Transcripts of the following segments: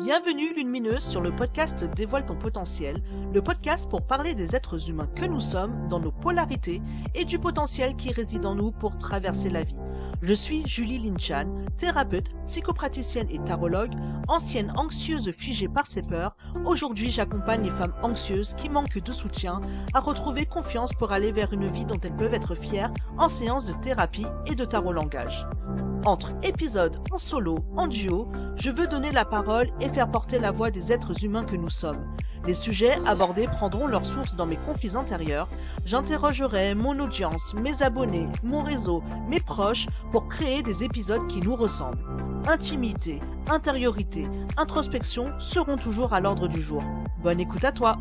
Bienvenue Lumineuse sur le podcast Dévoile ton potentiel, le podcast pour parler des êtres humains que nous sommes, dans nos polarités et du potentiel qui réside en nous pour traverser la vie. Je suis Julie Linchan, thérapeute, psychopraticienne et tarologue, ancienne anxieuse figée par ses peurs. Aujourd'hui, j'accompagne les femmes anxieuses qui manquent de soutien à retrouver confiance pour aller vers une vie dont elles peuvent être fières en séance de thérapie et de tarot langage. Entre épisodes en solo, en duo, je veux donner la parole et faire porter la voix des êtres humains que nous sommes. Les sujets abordés prendront leur source dans mes conflits intérieurs. J'interrogerai mon audience, mes abonnés, mon réseau, mes proches pour créer des épisodes qui nous ressemblent. Intimité, intériorité, introspection seront toujours à l'ordre du jour. Bonne écoute à toi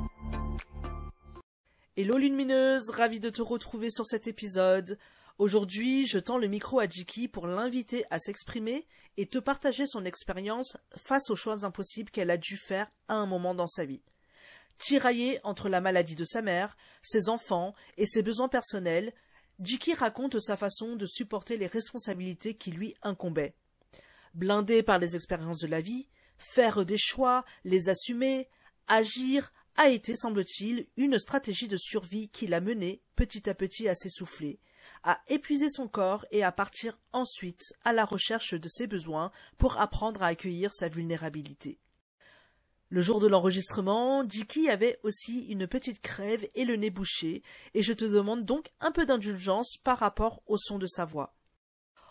Hello lumineuse, ravi de te retrouver sur cet épisode. Aujourd'hui, je tends le micro à Jiki pour l'inviter à s'exprimer et te partager son expérience face aux choix impossibles qu'elle a dû faire à un moment dans sa vie. Tiraillée entre la maladie de sa mère, ses enfants et ses besoins personnels, Jiki raconte sa façon de supporter les responsabilités qui lui incombaient. Blindée par les expériences de la vie, faire des choix, les assumer, agir a été, semble-t-il, une stratégie de survie qui l'a menée petit à petit à s'essouffler, à épuiser son corps et à partir ensuite à la recherche de ses besoins pour apprendre à accueillir sa vulnérabilité. Le jour de l'enregistrement, Jiki avait aussi une petite crève et le nez bouché, et je te demande donc un peu d'indulgence par rapport au son de sa voix.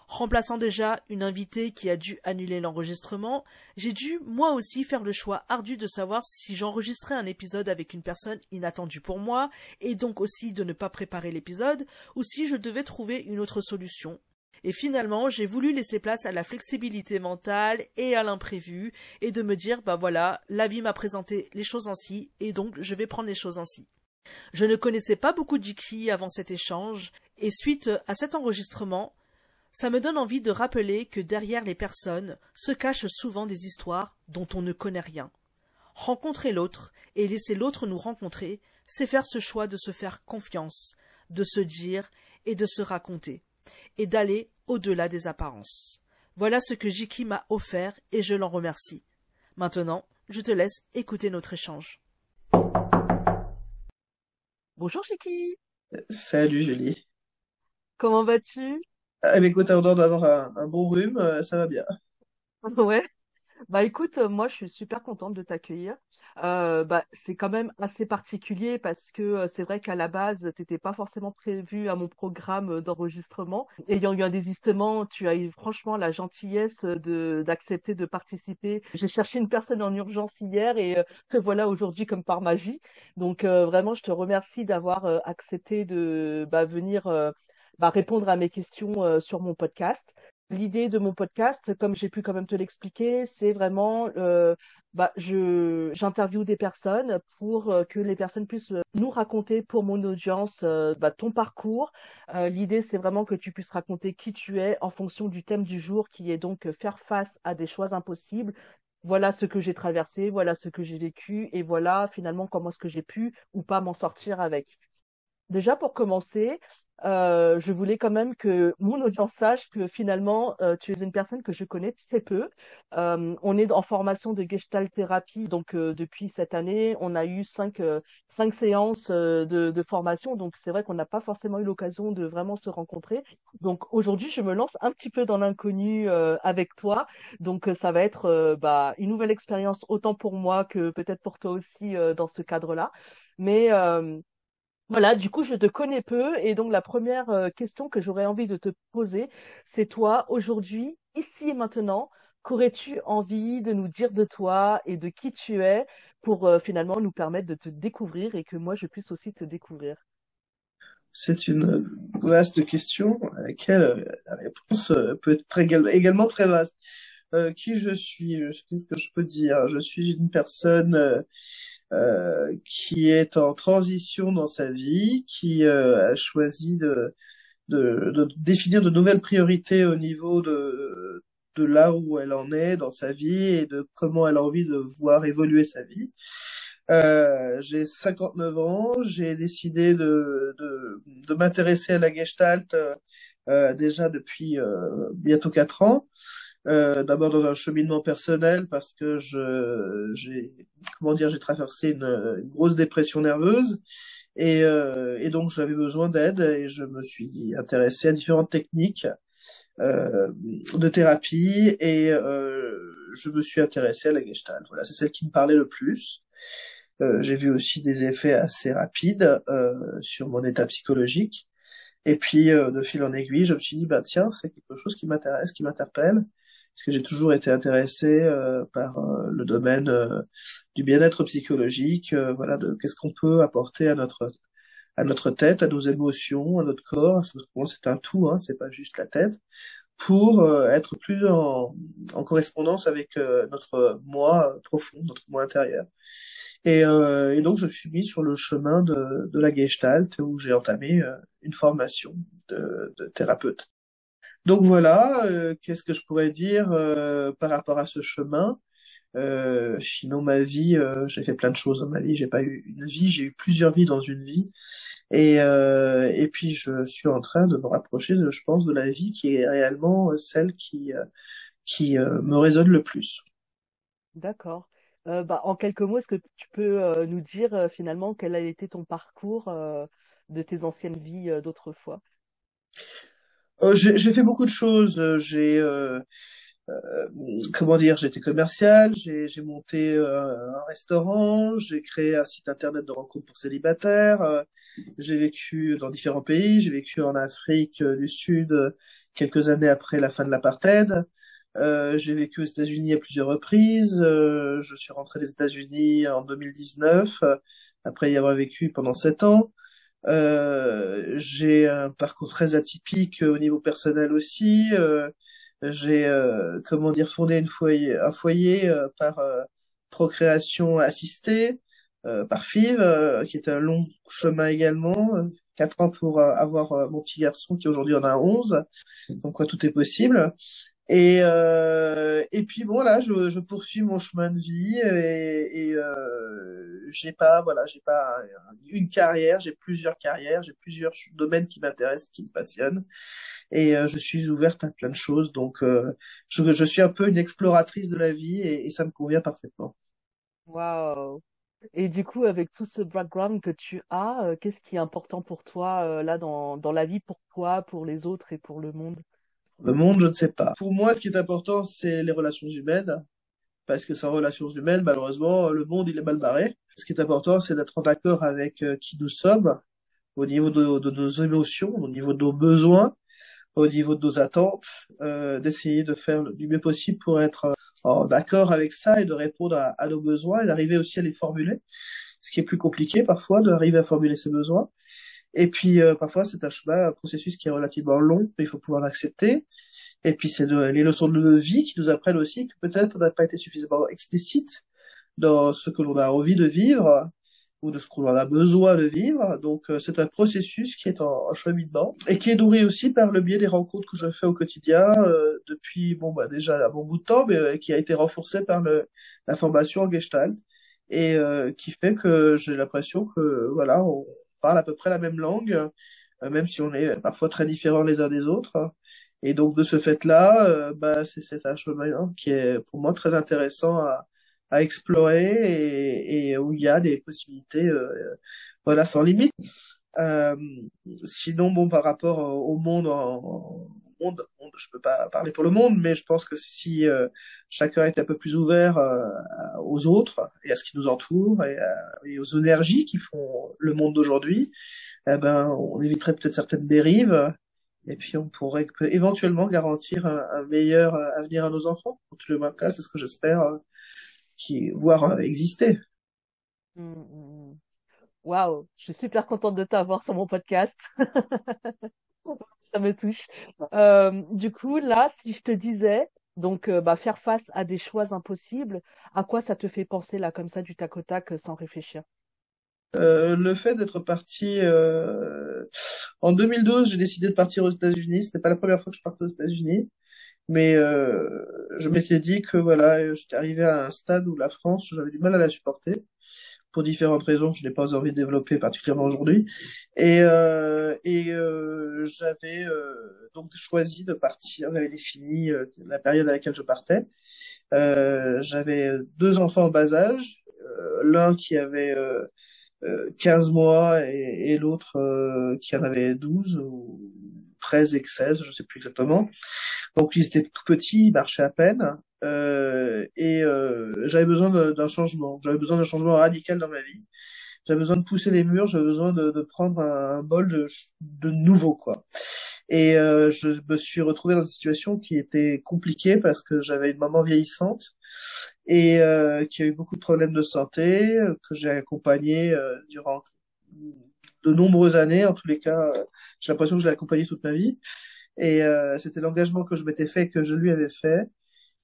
Remplaçant déjà une invitée qui a dû annuler l'enregistrement, j'ai dû moi aussi faire le choix ardu de savoir si j'enregistrais un épisode avec une personne inattendue pour moi, et donc aussi de ne pas préparer l'épisode, ou si je devais trouver une autre solution, et finalement, j'ai voulu laisser place à la flexibilité mentale et à l'imprévu, et de me dire, bah voilà, la vie m'a présenté les choses ainsi, et donc je vais prendre les choses ainsi. Je ne connaissais pas beaucoup Jiki avant cet échange, et suite à cet enregistrement, ça me donne envie de rappeler que derrière les personnes se cachent souvent des histoires dont on ne connaît rien. Rencontrer l'autre et laisser l'autre nous rencontrer, c'est faire ce choix de se faire confiance, de se dire et de se raconter et d'aller au-delà des apparences. Voilà ce que Jiki m'a offert et je l'en remercie. Maintenant, je te laisse écouter notre échange. Bonjour Jiki. Salut Julie. Comment vas-tu? Ah, mais écoute, avant d'avoir un, bon rhume, euh, ça va bien. Ouais. Bah écoute, euh, moi je suis super contente de t'accueillir. Euh, bah c'est quand même assez particulier parce que euh, c'est vrai qu'à la base t'étais pas forcément prévu à mon programme d'enregistrement. Ayant eu un désistement, tu as eu franchement la gentillesse d'accepter de participer. J'ai cherché une personne en urgence hier et te voilà aujourd'hui comme par magie. Donc vraiment je te remercie d'avoir accepté de bah, venir bah, répondre à mes questions euh, sur mon podcast. L'idée de mon podcast, comme j'ai pu quand même te l'expliquer, c'est vraiment, euh, bah, je j'interviewe des personnes pour euh, que les personnes puissent euh, nous raconter pour mon audience bah, ton parcours. L'idée, c'est vraiment que tu puisses raconter qui tu es en fonction du thème du jour, qui est donc faire face à des choix impossibles. Voilà ce que j'ai traversé, voilà ce que j'ai vécu, et voilà finalement comment est-ce que j'ai pu ou pas m'en sortir avec. Déjà pour commencer, euh, je voulais quand même que mon audience sache que finalement euh, tu es une personne que je connais très peu. Euh, on est en formation de Gestalt thérapie, donc depuis cette année, on a eu cinq cinq séances de, formation, donc c'est vrai qu'on n'a pas forcément eu l'occasion de vraiment se rencontrer. Donc aujourd'hui, je me lance un petit peu dans l'inconnu avec toi, donc ça va être bah, une nouvelle expérience autant pour moi que peut-être pour toi aussi dans ce cadre-là. Mais voilà, du coup, je te connais peu et donc la première euh, question que j'aurais envie de te poser, c'est toi, aujourd'hui, ici et maintenant, qu'aurais-tu envie de nous dire de toi et de qui tu es pour euh, finalement nous permettre de te découvrir et que moi, je puisse aussi te découvrir? C'est une vaste question à laquelle euh, la réponse euh, peut être égal- également très vaste. Euh, qui je suis? Qu'est-ce que je peux dire? Je suis une personne euh, qui est en transition dans sa vie, qui euh, a choisi de, de, de définir de nouvelles priorités au niveau de, de là où elle en est dans sa vie et de comment elle a envie de voir évoluer sa vie. Euh, j'ai 59 ans, j'ai décidé de, de, de m'intéresser à la Gestalt euh, euh, déjà depuis bientôt 4 ans. Euh, d'abord dans un cheminement personnel parce que je j'ai comment dire j'ai traversé une, grosse dépression nerveuse et, euh, et donc j'avais besoin d'aide et je me suis intéressé à différentes techniques euh, de thérapie et euh, je me suis intéressé à la Gestalt. Voilà, c'est celle qui me parlait le plus. Euh, j'ai vu aussi des effets assez rapides sur mon état psychologique. Et puis, euh, de fil en aiguille, je me suis dit, bah tiens, c'est quelque chose qui m'intéresse, qui m'interpelle, parce que j'ai toujours été intéressé euh, par le domaine du bien-être psychologique, voilà, de qu'est-ce qu'on peut apporter à notre à notre tête, à nos émotions, à notre corps. Parce que c'est un tout, hein, c'est pas juste la tête pour euh, être plus en, en correspondance avec euh, notre moi profond, notre moi intérieur. Et, euh, et, donc je me suis mis sur le chemin de, de la Gestalt où j'ai entamé une formation de, de, thérapeute. Donc voilà, qu'est-ce que je pourrais dire par rapport à ce chemin? Sinon ma vie, j'ai fait plein de choses dans ma vie. J'ai pas eu une vie, j'ai eu plusieurs vies dans une vie. Et, euh, puis je suis en train de me rapprocher, je pense, de la vie qui est réellement celle qui, euh, euh, me résonne le plus. D'accord. Euh, bah, en quelques mots, est-ce que tu peux euh, nous dire euh, finalement quel a été ton parcours de tes anciennes vies d'autrefois? J'ai fait beaucoup de choses. J'ai comment dire, j'étais commercial, j'ai monté un restaurant, j'ai créé un site internet de rencontres pour célibataires, j'ai vécu dans différents pays. J'ai vécu en Afrique du Sud quelques années après la fin de l'apartheid. Euh, j'ai vécu aux États-Unis à plusieurs reprises. Euh, je suis rentré des États-Unis en 2019, après y avoir vécu pendant sept ans. Euh, j'ai un parcours très atypique au niveau personnel aussi. Euh, j'ai, euh, comment dire, fondé foyer, un foyer euh, par procréation assistée. Euh, par FIV, euh, qui est un long chemin également. Euh, quatre ans pour avoir mon petit garçon qui aujourd'hui en a 11. Donc quoi, tout est possible. Et, euh, et puis bon là, je, je, poursuis mon chemin de vie et, et euh, j'ai pas voilà, j'ai pas une carrière, j'ai plusieurs carrières, j'ai plusieurs domaines qui m'intéressent, qui me passionnent et euh, je suis ouverte à plein de choses. Donc je, je, suis un peu une exploratrice de la vie et, et ça me convient parfaitement. Waouh, et du coup, avec tout ce background que tu as, euh, qu'est-ce qui est important pour toi euh, là dans, dans la vie, pour toi, pour les autres et pour le monde? Le monde, je ne sais pas. Pour moi, ce qui est important, c'est les relations humaines. Parce que sans relations humaines, malheureusement, le monde, il est mal barré. Ce qui est important, c'est d'être en accord avec euh, qui nous sommes, au niveau de, nos émotions, au niveau de nos besoins, au niveau de nos attentes, euh, d'essayer de faire du mieux possible pour être d'accord avec ça et de répondre à, nos besoins et d'arriver aussi à les formuler, ce qui est plus compliqué parfois d'arriver à formuler ses besoins. Et puis euh, parfois c'est un chemin, un processus qui est relativement long, mais il faut pouvoir l'accepter. Et puis c'est les leçons de vie qui nous apprennent aussi que peut-être on n'a pas été suffisamment explicite dans ce que l'on a envie de vivre ou de ce qu'on a besoin de vivre. Donc euh, c'est un processus qui est en, en, cheminement et qui est nourri aussi par le biais des rencontres que je fais au quotidien euh, depuis bon bah déjà un bon bout de temps, mais euh, qui a été renforcé par le, la formation en Gestalt et qui fait que j'ai l'impression que voilà on parle à peu près la même langue, même si on est parfois très différents les uns des autres. Et donc de ce fait-là, bah c'est un chemin qui est pour moi très intéressant à explorer et, où il y a des possibilités euh, voilà sans limite. Euh, sinon bon par rapport au monde en, monde, je peux pas parler pour le monde, mais je pense que si euh, chacun est un peu plus ouvert euh, aux autres et à ce qui nous entoure et, et aux énergies qui font le monde d'aujourd'hui, eh ben on éviterait peut-être certaines dérives et puis on pourrait éventuellement garantir un, meilleur avenir à nos enfants. En tout le cas, c'est ce que j'espère qui voir euh, exister. Mmh, mmh, mmh. Waouh, je suis super contente de t'avoir sur mon podcast. Ça me touche. Euh, du coup, là, si je te disais, donc, euh, bah, faire face à des choix impossibles, à quoi ça te fait penser là, comme ça, du tac au tac, sans réfléchir? Euh, le fait d'être parti euh... en 2012, j'ai décidé de partir aux États-Unis. C'était pas la première fois que je partais aux États-Unis. Mais euh, je m'étais dit que voilà, j'étais arrivé à un stade où la France, j'avais du mal à la supporter. Pour différentes raisons que je n'ai pas envie de développer particulièrement aujourd'hui. Et, euh, et euh, j'avais euh, donc choisi de partir, j'avais défini euh, la période à laquelle je partais. Euh, j'avais deux enfants en bas âge, l'un qui avait 15 mois et, l'autre qui en avait 12 ou 13 et 16, je sais plus exactement. Donc ils étaient tout petits, ils marchaient à peine. Euh, et euh, j'avais besoin d'un changement. J'avais besoin d'un changement radical dans ma vie. J'avais besoin de pousser les murs. J'avais besoin de, prendre un, bol de, de nouveau, quoi. Et euh, je me suis retrouvé dans une situation qui était compliquée parce que j'avais une maman vieillissante et euh, qui a eu beaucoup de problèmes de santé que j'ai accompagné euh, durant de nombreuses années. En tous les cas, j'ai l'impression que je l'ai accompagné toute ma vie. Et euh, c'était l'engagement que je m'étais fait, que je lui avais fait.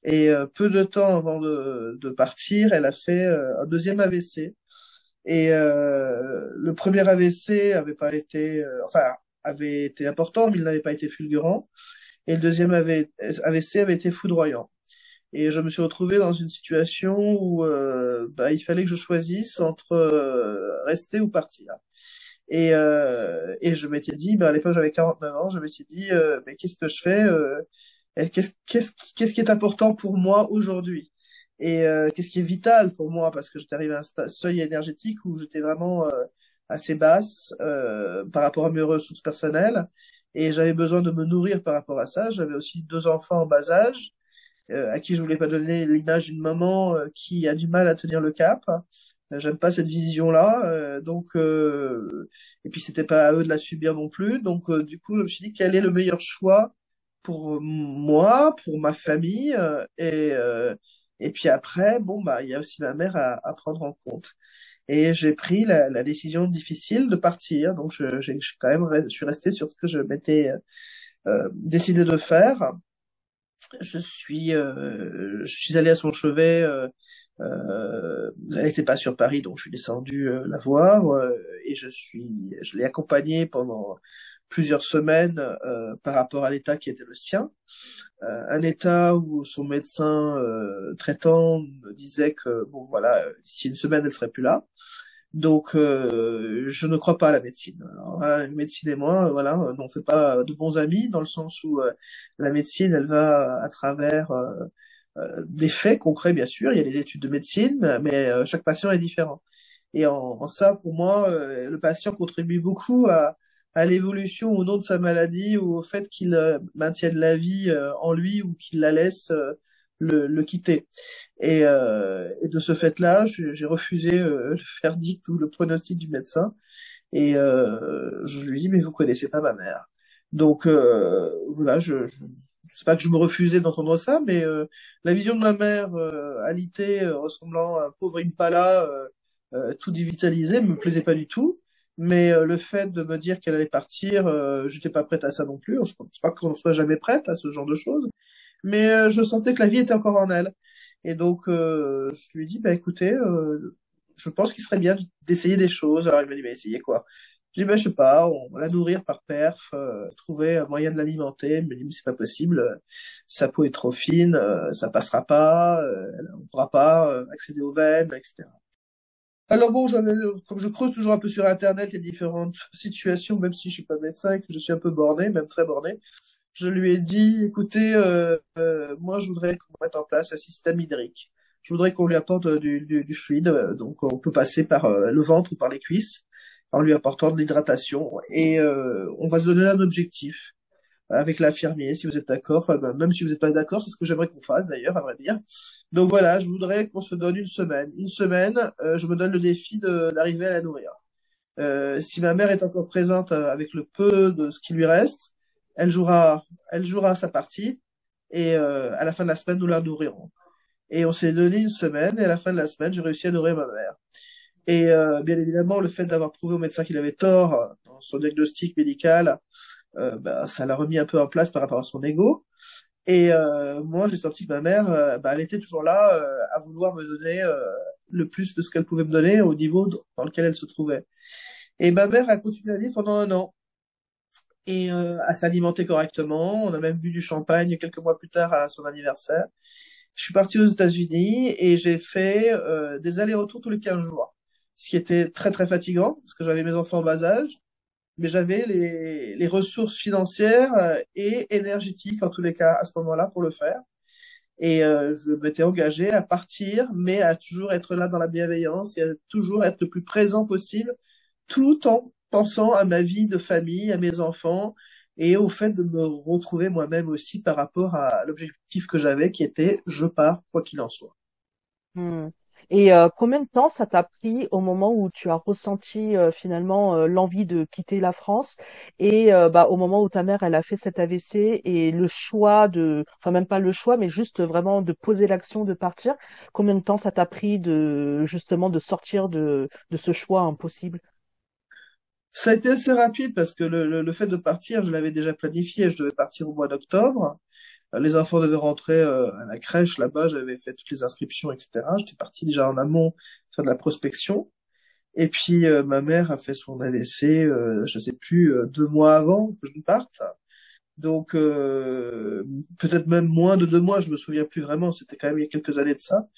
Et euh, peu de temps avant de, de, partir, elle a fait euh, un deuxième AVC. Et euh, le premier AVC avait pas été, enfin, avait été important, mais il n'avait pas été fulgurant. Et le deuxième AVC avait été foudroyant. Et je me suis retrouvé dans une situation où bah, il fallait que je choisisse entre rester ou partir. Et, et je m'étais dit, bah, à l'époque j'avais 49 ans, je m'étais dit, mais qu'est-ce que je fais qu'est-ce qu'est-ce qu'est-ce qui est important pour moi aujourd'hui? Et euh, qu'est-ce qui est vital pour moi? Parce que j'étais arrivé à un seuil énergétique où j'étais vraiment euh, assez basse euh, par rapport à mes ressources personnelles. Et j'avais besoin de me nourrir par rapport à ça. J'avais aussi deux enfants en bas âge à qui je voulais pas donner l'image d'une maman qui a du mal à tenir le cap j'aime pas cette vision là donc et puis c'était pas à eux de la subir non plus donc du coup je me suis dit quel est le meilleur choix pour moi, pour ma famille, euh, et euh, et puis après, bon bah il y a aussi ma mère à, à prendre en compte. Et j'ai pris la, la, décision difficile de partir, donc je, j'ai quand même je suis resté sur ce que je m'étais euh, décidé de faire. Je suis je suis allé à son chevet. Euh, elle n'était pas sur Paris, donc je suis descendu la voir et je suis, je l'ai accompagnée pendant plusieurs semaines euh, par rapport à l'état qui était le sien. Euh, un état où son médecin euh, traitant me disait que bon voilà, d'ici une semaine elle serait plus là. Donc je ne crois pas à la médecine. Alors, la médecine et moi, voilà, on fait pas de bons amis dans le sens où la médecine, elle va à travers des faits concrets, bien sûr. Il y a des études de médecine, mais chaque patient est différent. Et en, en ça, pour moi, le patient contribue beaucoup à, à l'évolution au nom de sa maladie ou au fait qu'il euh, maintienne la vie euh, en lui ou qu'il la laisse euh, le, le, quitter. Et, et de ce fait-là, j'ai refusé le verdict ou le pronostic du médecin. Et je lui dis, mais vous connaissez pas ma mère. Donc voilà, je, je c'est pas que je me refusais d'entendre ça, mais la vision de ma mère alitée, ressemblant à un pauvre impala, tout dévitalisé, me plaisait pas du tout. Mais euh, le fait de me dire qu'elle allait partir, euh, j'étais pas prête à ça non plus. Je pense pas qu'on soit jamais prête à ce genre de choses. Mais euh, je sentais que la vie était encore en elle. Et donc, euh, je lui ai dit, bah écoutez, je pense qu'il serait bien d'essayer des choses. Alors il m'a dit, mais essayez quoi? J'ai dit, bah je sais pas, on va la nourrir par perf, trouver un moyen de l'alimenter. Il m'a dit, mais c'est pas possible, sa peau est trop fine, ça passera pas, on pourra pas accéder aux veines, etc. Alors bon, comme je creuse toujours un peu sur Internet les différentes situations, même si je suis pas médecin et que je suis un peu borné, même très borné, je lui ai dit, écoutez, euh, euh, moi je voudrais qu'on mette en place un système hydrique. Je voudrais qu'on lui apporte du, du, du, fluide, donc on peut passer par euh, le ventre ou par les cuisses en lui apportant de l'hydratation et on va se donner un objectif avec l'infirmier, si vous êtes d'accord. Même si vous n'êtes pas d'accord, c'est ce que j'aimerais qu'on fasse d'ailleurs, à vrai dire. Donc voilà, je voudrais qu'on se donne une semaine. Une semaine, euh, je me donne le défi d'arriver à la nourrir. Euh, si ma mère est encore présente euh, avec le peu de ce qui lui reste, elle jouera, elle jouera sa partie et euh, à la fin de la semaine, nous la nourrirons. Et on s'est donné une semaine et à la fin de la semaine, j'ai réussi à nourrir ma mère. Et euh, bien évidemment, le fait d'avoir prouvé au médecin qu'il avait tort dans son diagnostic médical, euh, bah, ça l'a remis un peu en place par rapport à son ego. Et euh, moi, j'ai senti que ma mère, euh, bah, elle était toujours là à vouloir me donner le plus de ce qu'elle pouvait me donner au niveau dans lequel elle se trouvait. Et ma mère a continué à vivre pendant un an et à s'alimenter correctement. On a même bu du champagne quelques mois plus tard à son anniversaire. Je suis parti aux États-Unis et j'ai fait des allers-retours tous les 15 jours. Ce qui était très très fatigant parce que j'avais mes enfants en bas âge, mais j'avais les, les ressources financières euh, et énergétiques en tous les cas à ce moment-là pour le faire. Et euh, je m'étais engagé à partir, mais à toujours être là dans la bienveillance et à toujours être le plus présent possible, tout en pensant à ma vie de famille, à mes enfants et au fait de me retrouver moi-même aussi par rapport à l'objectif que j'avais qui était je pars quoi qu'il en soit. Hmm. Et euh, combien de temps ça t'a pris au moment où tu as ressenti euh, finalement euh, l'envie de quitter la France et bah, au moment où ta mère elle a fait cet AVC et le choix de, enfin même pas le choix, mais juste vraiment de poser l'action de partir. Combien de temps ça t'a pris de justement de sortir de, de ce choix impossible? Ça a été assez rapide parce que le, le, le fait de partir, je l'avais déjà planifié. Je devais partir au mois d'octobre. Euh, les enfants devaient rentrer euh, à la crèche là-bas, j'avais fait toutes les inscriptions, etc. J'étais parti déjà en amont faire de la prospection. Et puis euh, ma mère a fait son AVC, euh, je sais plus, deux mois avant que je parte. Donc peut-être même moins de deux mois, je me souviens plus vraiment. C'était quand même il y a quelques années de ça.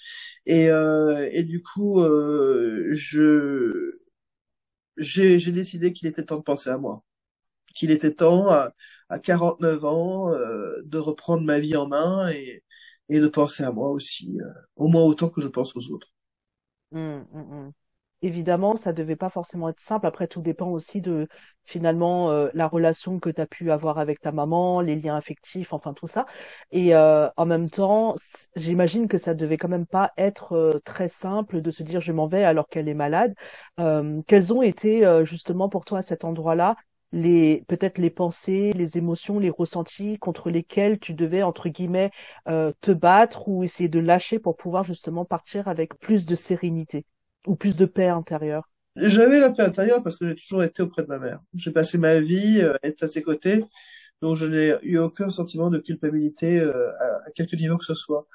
Et, et du coup, je j'ai décidé qu'il était temps de penser à moi qu'il était temps à 49 ans euh, de reprendre ma vie en main et, et de penser à moi aussi, euh, au moins autant que je pense aux autres. Mmh, mmh, mmh. Évidemment, ça devait pas forcément être simple. Après, tout dépend aussi de finalement euh, la relation que tu as pu avoir avec ta maman, les liens affectifs, enfin tout ça. Et en même temps, j'imagine que ça devait quand même pas être très simple de se dire je m'en vais alors qu'elle est malade. quels ont été justement pour toi à cet endroit-là les peut-être les pensées, les émotions, les ressentis contre lesquels tu devais entre guillemets euh, te battre ou essayer de lâcher pour pouvoir justement partir avec plus de sérénité ou plus de paix intérieure. J'avais la paix intérieure parce que j'ai toujours été auprès de ma mère. J'ai passé ma vie euh, à être à ses côtés, donc je n'ai eu aucun sentiment de culpabilité euh, à, quelque niveau que ce soit.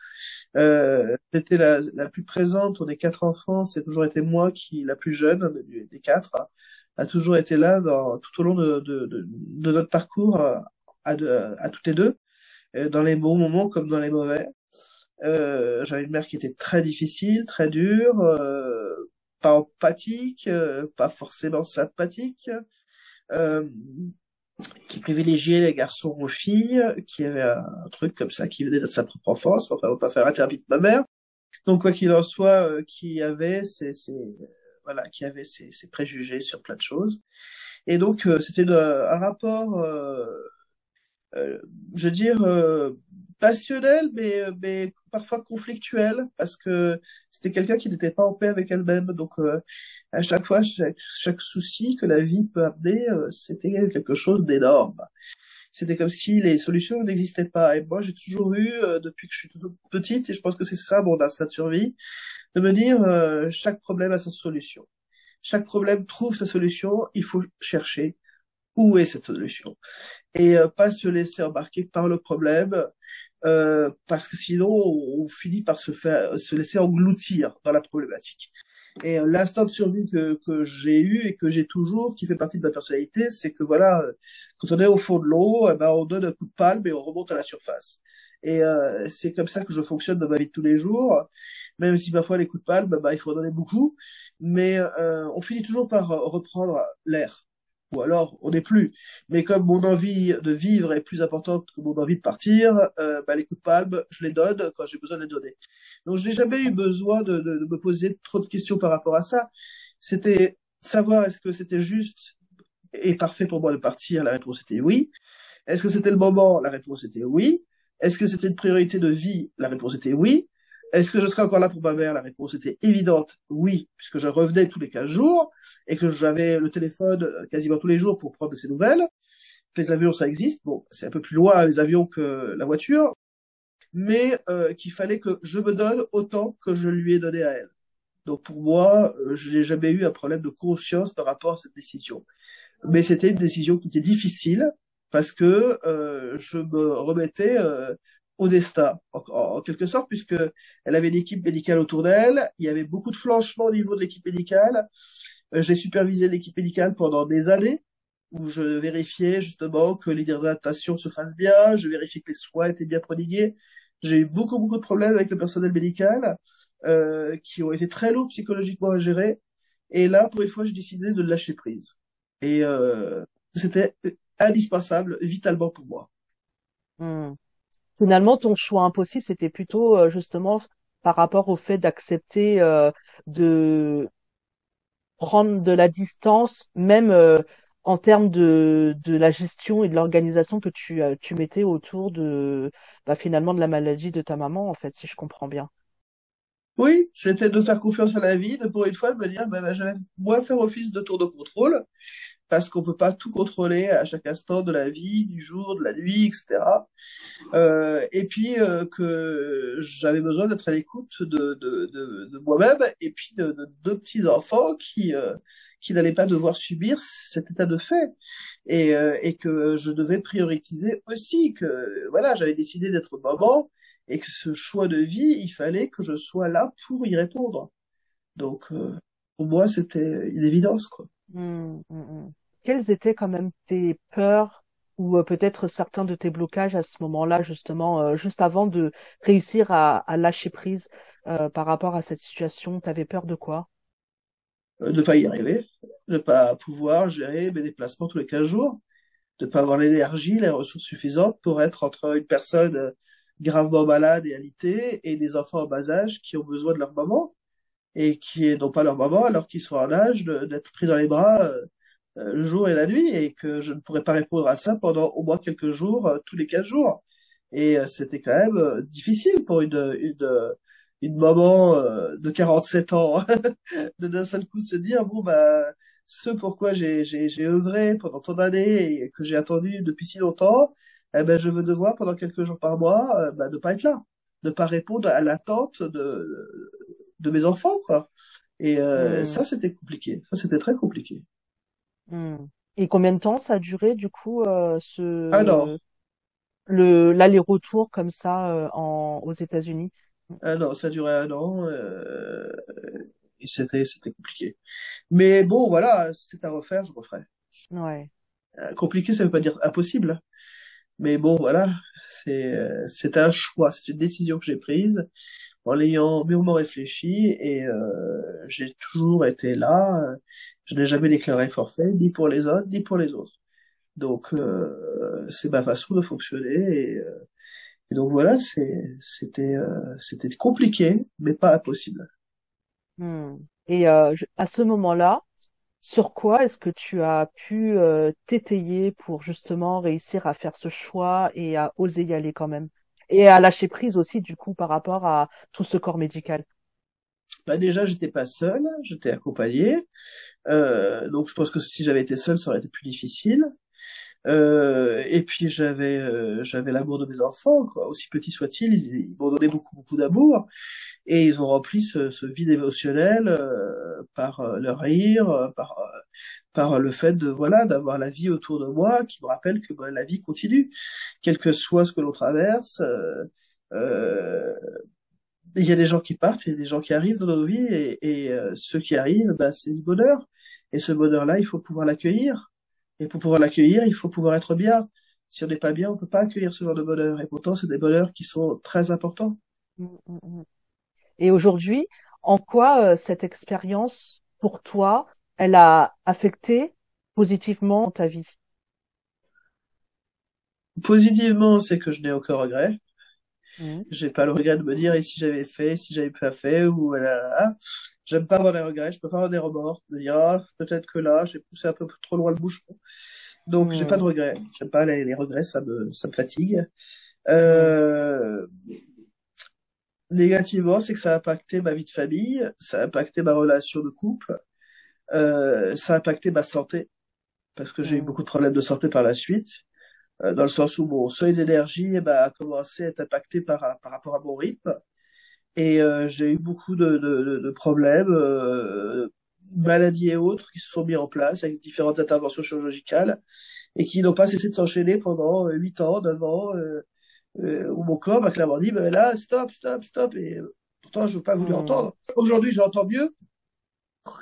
Euh, J'étais la, la plus présente on est quatre enfants, c'est toujours été moi qui la plus jeune des quatre a toujours été là dans, tout au long de, de, de, de notre parcours euh, à, à, toutes les deux, euh, dans les bons moments comme dans les mauvais. Euh, J'avais une mère qui était très difficile, très dure, euh, pas empathique, euh, pas forcément sympathique, euh, qui privilégiait les garçons aux filles, qui avait un, truc comme ça qui venait de sa propre enfance, pour pas faire interdit de ma mère. Donc quoi qu'il en soit, qui avait c'est qui avait ses, préjugés sur plein de choses. Et donc euh, c'était un rapport, euh, euh, je veux dire, passionnel, mais, parfois conflictuel, parce que c'était quelqu'un qui n'était pas en paix avec elle-même. Donc à chaque fois, chaque, chaque, souci que la vie peut amener, c'était quelque chose d'énorme c'était comme si les solutions n'existaient pas. Et moi, j'ai toujours eu, depuis que je suis toute petite, et je pense que c'est ça mon instinct de survie, de me dire euh, chaque problème a sa solution. Chaque problème trouve sa solution, il faut chercher où est cette solution. Et euh, pas se laisser embarquer par le problème, euh, parce que sinon on, finit par se faire se laisser engloutir dans la problématique. Et euh, l'instant de survie que, que j'ai eu et que j'ai toujours, qui fait partie de ma personnalité, c'est que voilà, quand on est au fond de l'eau, eh ben on donne un coup de palme et on remonte à la surface. Et euh, c'est comme ça que je fonctionne dans ma vie de tous les jours, même si parfois les coups de palme, bah, il faut en donner beaucoup, mais euh, on finit toujours par reprendre l'air. Ou alors on n'est plus. Mais comme mon envie de vivre est plus importante que mon envie de partir, euh, bah, les coups de palme, je les donne quand j'ai besoin de les donner. Donc je n'ai jamais eu besoin de, de, de me poser trop de questions par rapport à ça. C'était savoir est-ce que c'était juste et parfait pour moi de partir. La réponse était oui. Est-ce que c'était le moment La réponse était oui. Est-ce que c'était une priorité de vie La réponse était oui. Est-ce que je serais encore là pour ma mère? La réponse était évidente, oui, puisque je revenais tous les 15 jours et que j'avais le téléphone euh, quasiment tous les jours pour prendre ses nouvelles. Les avions, ça existe. Bon, c'est un peu plus loin les avions que la voiture, mais euh, qu'il fallait que je me donne autant que je lui ai donné à elle. Donc pour moi, euh, je n'ai jamais eu un problème de conscience par rapport à cette décision. Mais c'était une décision qui était difficile, parce que je me remettais euh, au destin, en, quelque sorte, puisque elle avait une équipe médicale autour d'elle, il y avait beaucoup de flanchements au niveau de l'équipe médicale. Euh, j'ai supervisé l'équipe médicale pendant des années, où je vérifiais justement que l'hydratation se fasse bien, je vérifiais que les soins étaient bien prodigués. J'ai eu beaucoup, beaucoup de problèmes avec le personnel médical, qui ont été très lourds psychologiquement à gérer. Et là, pour une fois, j'ai décidé de lâcher prise. Et euh, c'était indispensable, vitalement pour moi. Hmm. Finalement, ton choix impossible, c'était plutôt euh, justement par rapport au fait d'accepter euh, de prendre de la distance, même euh, en termes de, de la gestion et de l'organisation que tu, tu mettais autour de bah, finalement de la maladie de ta maman, en fait, si je comprends bien. Oui, c'était de faire confiance à la vie, de pour une fois me dire, bah, bah, je vais moins faire office de tour de contrôle, parce qu'on peut pas tout contrôler à chaque instant de la vie, du jour, de la nuit, etc. Euh, et puis euh, que j'avais besoin d'être à l'écoute de, de, de, de moi-même et puis de deux petits enfants qui euh, qui n'allaient pas devoir subir cet état de fait et, euh, et que je devais prioriser aussi que voilà j'avais décidé d'être maman et que ce choix de vie il fallait que je sois là pour y répondre donc euh, pour moi c'était une évidence quoi. Mmh, mmh, mmh quelles étaient quand même tes peurs ou euh, peut-être certains de tes blocages à ce moment-là, justement, euh, juste avant de réussir à, lâcher prise euh, par rapport à cette situation? Tu avais peur de quoi? De ne pas y arriver, de ne pas pouvoir gérer mes déplacements tous les 15 jours, de ne pas avoir l'énergie, les ressources suffisantes pour être entre une personne gravement malade et alitée et des enfants en bas âge qui ont besoin de leur maman et qui n'ont pas leur maman alors qu'ils sont en âge d'être pris dans les bras le jour et la nuit et que je ne pourrais pas répondre à ça pendant au moins quelques jours, euh, tous les quatre jours. Et euh, c'était quand même difficile pour une, une, une maman de 47 ans de d'un seul coup se dire bon bah ce pourquoi j'ai j'ai j'ai œuvré pendant tant d'années et que j'ai attendu depuis si longtemps, eh ben je veux devoir pendant quelques jours par mois bah, ne pas être là, ne pas répondre à l'attente de de mes enfants quoi. Et mmh. ça c'était compliqué, ça c'était très compliqué. Hmm. Et combien de temps ça a duré du coup euh, ce Alors, le l'aller-retour comme ça euh, en aux États-Unis? non, ça a duré un an euh, et c'était c'était compliqué. Mais bon, voilà, c'est à refaire, je referai. Ouais. Euh, compliqué, ça veut pas dire impossible. Mais bon, voilà, c'est euh, c'est un choix, c'est une décision que j'ai prise en l'ayant mûrement réfléchi et euh, j'ai toujours été là. Je n'ai jamais déclaré forfait, ni pour les uns, ni pour les autres. Donc, euh, c'est ma façon de fonctionner. Et, euh, donc voilà, c'était euh, compliqué, mais pas impossible. Hmm. Et à ce moment-là, sur quoi est-ce que tu as pu t'étayer pour justement réussir à faire ce choix et à oser y aller quand même? Et à lâcher prise aussi du coup par rapport à tout ce corps médical? Bah déjà j'étais pas seul, j'étais accompagné. Euh, donc je pense que si j'avais été seul, ça aurait été plus difficile. Euh, et puis j'avais euh, j'avais l'amour de mes enfants, quoi. aussi petits soient-ils, ils, m'ont donné beaucoup beaucoup d'amour et ils ont rempli ce, vide émotionnel euh, par euh, leur rire, euh, par par le fait de voilà d'avoir la vie autour de moi qui me rappelle que bah, la vie continue, quel que soit ce que l'on traverse. Il y a des gens qui partent, il y a des gens qui arrivent dans nos vies, et, et euh, ceux qui arrivent, bah, c'est du bonheur. Et ce bonheur-là, il faut pouvoir l'accueillir. Et pour pouvoir l'accueillir, il faut pouvoir être bien. Si on n'est pas bien, on peut pas accueillir ce genre de bonheur. Et pourtant, c'est des bonheurs qui sont très importants. Mmh, mmh, mmh. Et aujourd'hui, en quoi euh, cette expérience, pour toi, elle a affecté positivement ta vie? Positivement, c'est que je n'ai aucun regret. Mmh. J'ai pas le regret de me dire et si j'avais fait, si j'avais pas fait ou voilà. J'aime pas avoir des regrets, je peux pas avoir des remords, de dire ah, peut-être que là j'ai poussé un peu trop loin le bouchon. Donc j'ai pas de mmh. regrets. J'aime pas les, les, regrets, ça me ça me fatigue. Euh... Négativement, c'est que ça a impacté ma vie de famille, ça a impacté ma relation de couple, euh, ça a impacté ma santé parce que j'ai eu mmh. beaucoup de problèmes de santé par la suite. Euh, dans le sens où mon seuil d'énergie eh ben, a commencé à être impacté par, par rapport à mon rythme. Et euh, j'ai eu beaucoup de, de, de problèmes, euh, maladies et autres, qui se sont mis en place avec différentes interventions chirurgicales et qui n'ont pas cessé de s'enchaîner pendant 8 ans, 9 ans, où mon corps m'a clairement dit, ben là, stop, stop, stop. Et pourtant, je veux pas voulu mmh. entendre. Aujourd'hui, j'entends mieux.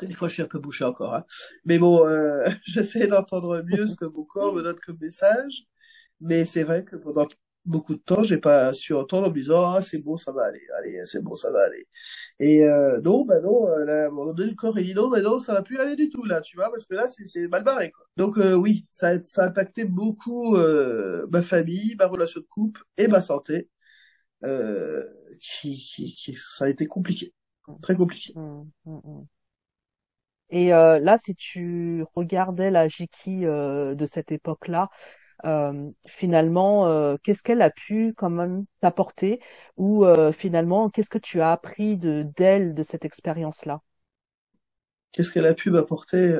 Des fois, je suis un peu bouché encore. Hein. Mais bon, j'essaie d'entendre mieux ce que mon corps me donne comme message. Mais c'est vrai que pendant beaucoup de temps, j'ai pas su entendre en me disant ah c'est bon ça va aller, allez c'est bon ça va aller. Et euh, non bah non, euh, là, à un moment donné le corps il dit non bah non ça va plus aller du tout là, tu vois parce que là c'est mal barré quoi. Donc euh, oui ça a, ça a impacté beaucoup euh, ma famille, ma relation de couple et ma santé, euh, qui, qui qui ça a été compliqué, très compliqué. Mmh, mmh, mmh. Et euh, là, si tu regardais la Jiki de cette époque-là, euh, finalement, euh, qu'est-ce qu'elle a pu quand même t'apporter ou euh, finalement, qu'est-ce que tu as appris de d'elle de cette expérience-là? Qu'est-ce qu'elle a pu m'apporter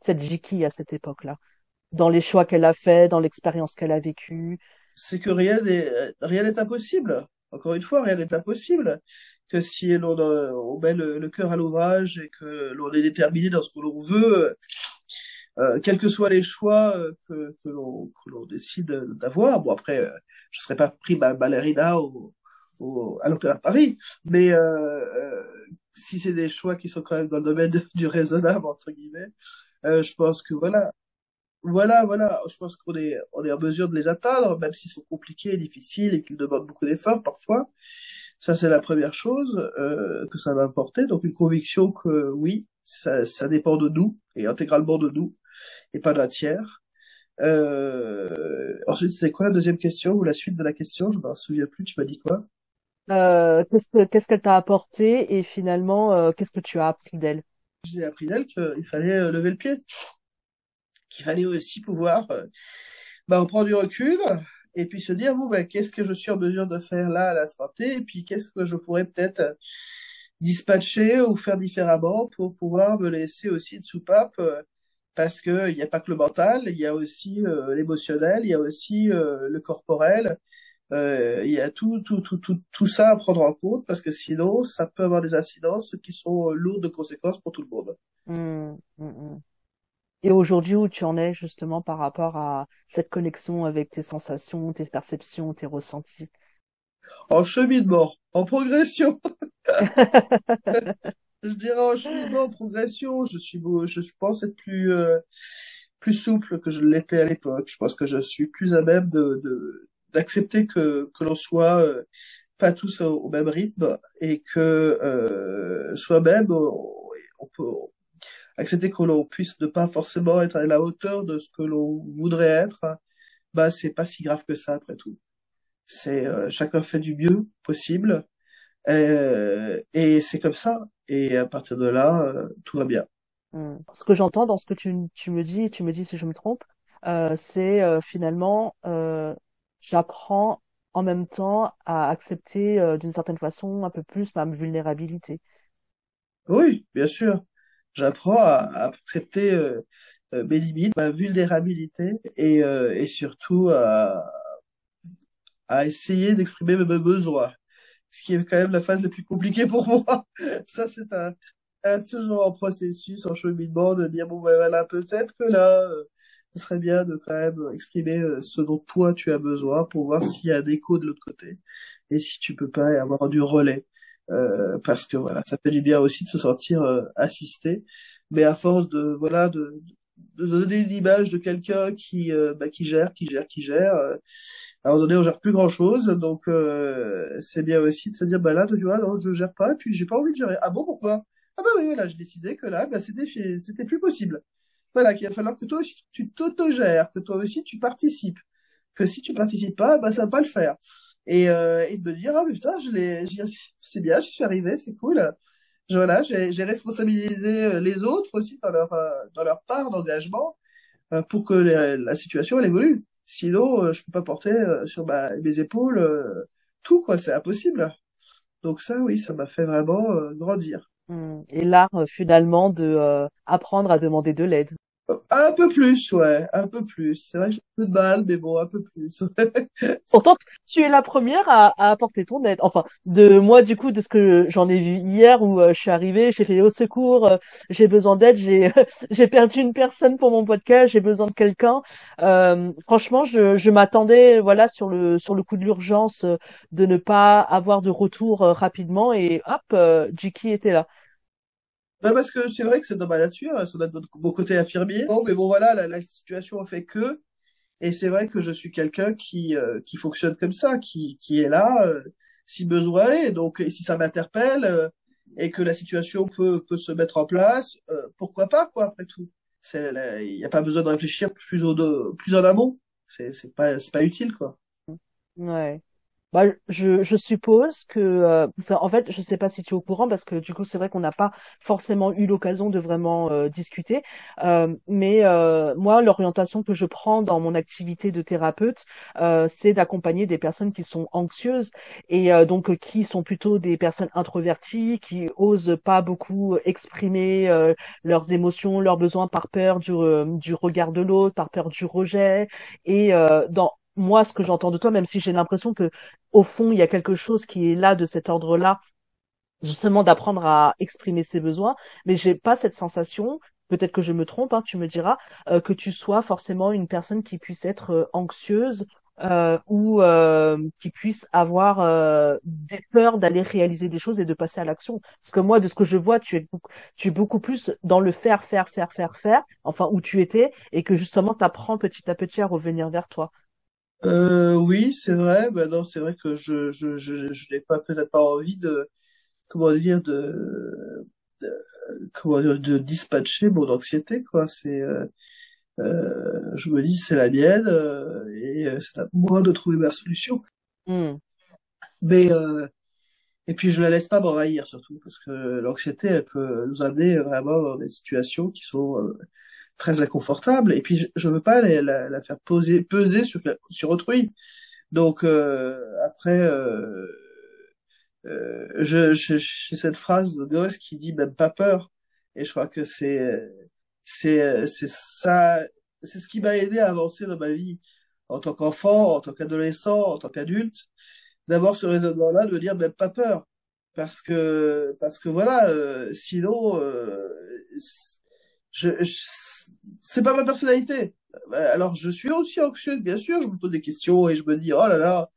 Cette Jiki à cette époque-là, dans les choix qu'elle a fait, dans l'expérience qu'elle a vécue. C'est que rien n'est rien n'est impossible. Encore une fois, rien n'est impossible. Que si l'on on met le, le cœur à l'ouvrage et que l'on est déterminé dans ce que l'on veut, euh, quels que soient les choix euh, que, l'on décide d'avoir. Bon après, euh, je ne serais pas pris ma ballerina au, à l'Opéra de Paris, mais euh, si c'est des choix qui sont quand même dans le domaine du raisonnable entre guillemets, je pense que voilà, voilà, voilà, je pense qu'on est on est en mesure de les atteindre, même s'ils sont compliqués, difficiles et qu'ils demandent beaucoup d'efforts parfois. Ça c'est la première chose que ça va apporter. Donc une conviction que oui, ça, ça dépend de nous et intégralement de nous et pas d'un tiers. Euh, ensuite, c'était quoi la deuxième question ou la suite de la question? Je me souviens plus. Tu m'as dit quoi? Euh, Qu'est-ce qu'elle t'a apporté et finalement, euh, qu'est-ce que tu as appris d'elle? J'ai appris d'elle qu'il fallait lever le pied, qu'il fallait aussi pouvoir bah, prendre du recul et puis se dire bon ben qu'est-ce que je suis en mesure de faire là à la santé et puis qu'est-ce que je pourrais peut-être dispatcher ou faire différemment pour pouvoir me laisser aussi de soupape parce que il n'y a pas que le mental, il y a aussi euh, l'émotionnel, il y a aussi euh, le corporel, euh, il y a tout, tout, tout, tout, tout ça à prendre en compte parce que sinon, ça peut avoir des incidences qui sont lourdes de conséquences pour tout le monde. Mmh, mmh, mmh. Et aujourd'hui, où tu en es justement par rapport à cette connexion avec tes sensations, tes perceptions, tes ressentis? En cheminement, en progression. je dirais en cheminement, en progression, je suis beau, je pense être plus euh, plus souple que je l'étais à l'époque. Je pense que je suis plus à même de d'accepter que que l'on soit euh, pas tous au, même rythme et que euh, soi-même on, peut accepter que l'on puisse ne pas forcément être à la hauteur de ce que l'on voudrait être. Bah c'est pas si grave que ça après tout. C'est euh, chacun fait du mieux possible euh, et c'est comme ça. Et à partir de là, euh, tout va bien. Hmm. Ce que j'entends dans ce que tu, tu me dis, tu me dis si je me trompe, euh, c'est euh, finalement, j'apprends en même temps à accepter d'une certaine façon un peu plus ma vulnérabilité. Oui, bien sûr. J'apprends à, à, accepter mes limites, ma vulnérabilité et, et surtout à, à essayer d'exprimer mes besoins ce qui est quand même la phase la plus compliquée pour moi. Ça, c'est un, un, toujours en processus, en cheminement, de dire, bon, ben voilà, peut-être que là, euh, ce serait bien de quand même exprimer euh, ce dont toi tu as besoin pour voir s'il y a un écho de l'autre côté et si tu peux pas avoir du relais. Euh, parce que voilà, ça fait du bien aussi de se sentir euh, assisté, mais à force de voilà de donner l'image de quelqu'un qui euh, bah, qui gère, qui gère, qui gère. Euh, à un moment donné, on gère plus grand chose, donc euh, c'est bien aussi de se dire bah là, tu vois, non, je gère pas, et puis j'ai pas envie de gérer. Ah bon, pourquoi? Ah bah oui, là, j'ai décidé que là, bah, c'était c'était plus possible. Voilà, qu'il va falloir que toi aussi tu t'auto-gères, que toi aussi tu participes, que si tu participes pas, bah ça va pas le faire. Et, euh, et de me dire ah putain, je l'ai, c'est bien, je suis arrivé, c'est cool voilà, j'ai responsabilisé euh, les autres aussi dans leur euh, dans leur part d'engagement euh, pour que la situation elle évolue. Sinon, je peux pas porter sur mes épaules tout quoi, c'est impossible. Donc ça, oui, ça m'a fait vraiment grandir. Mmh. Et l'art finalement de apprendre à demander de l'aide. Un peu plus, ouais, un peu plus. C'est vrai que j'ai un peu de mal, mais bon, un peu plus. Pourtant, tu es la première à, à, apporter ton aide. Enfin, de moi, du coup, de ce que j'en ai vu hier où euh, je suis arrivée, j'ai fait au secours, euh, j'ai besoin d'aide, j'ai j'ai perdu une personne pour mon podcast, j'ai besoin de quelqu'un. Euh, franchement, je, je m'attendais, voilà, sur le sur le coup de l'urgence, euh, de ne pas avoir de retour rapidement et hop, Jiki était là. Bah parce que c'est vrai que c'est dans ma nature, ça doit être mon côté infirmier. Bon, mais bon voilà, la, la situation fait que. Et c'est vrai que je suis quelqu'un qui euh, qui fonctionne comme ça, qui qui est là euh, si besoin est. Donc si ça m'interpelle euh, et que la situation peut peut se mettre en place, pourquoi pas quoi après tout. Il n'y a pas besoin de réfléchir plus au plus en amont. C'est c'est pas c'est pas utile quoi. Ouais. Bah, je, je suppose que, euh, en fait, je sais pas si tu es au courant parce que du coup, c'est vrai qu'on n'a pas forcément eu l'occasion de vraiment euh, discuter. Euh, mais euh, moi, l'orientation que je prends dans mon activité de thérapeute, c'est d'accompagner des personnes qui sont anxieuses et donc qui sont plutôt des personnes introverties, qui osent pas beaucoup exprimer leurs émotions, leurs besoins par peur du, du regard de l'autre, par peur du rejet. Et dans moi, ce que j'entends de toi, même si j'ai l'impression que au fond, il y a quelque chose qui est là de cet ordre-là, justement d'apprendre à exprimer ses besoins, mais j'ai pas cette sensation. Peut-être que je me trompe, hein, tu me diras, euh, que tu sois forcément une personne qui puisse être euh, anxieuse euh, ou qui puisse avoir des peurs d'aller réaliser des choses et de passer à l'action. Parce que moi, de ce que je vois, tu es, tu es beaucoup plus dans le faire, faire, faire, faire, faire, enfin où tu étais, et que justement, tu apprends petit à petit à revenir vers toi. Euh, oui, c'est vrai. Ben non, c'est vrai que je je je, je n'ai pas peut-être pas envie de comment dire de, de comment dire de dispatcher mon anxiété quoi. C'est euh, euh, je me dis c'est la mienne euh, et euh, c'est à moi de trouver ma solution. Hmm. Mais euh, et puis je la laisse pas m'envahir surtout parce que l'anxiété elle peut nous amener vraiment dans des situations qui sont très inconfortable. Et puis, je, ne veux pas la, la, faire poser, peser sur, sur autrui. Donc, euh, après, euh, euh, je, j'ai cette phrase de Gosse qui dit même pas peur. Et je crois que c'est, c'est, c'est ça, c'est ce qui m'a aidé à avancer dans ma vie en tant qu'enfant, en tant qu'adolescent, en tant qu'adulte, d'avoir ce raisonnement-là, de dire même pas peur, parce que parce que voilà, euh, sinon, euh, je, je c'est pas ma personnalité. Alors je suis aussi anxieuse, bien sûr, je me pose des questions et je me dis oh là là,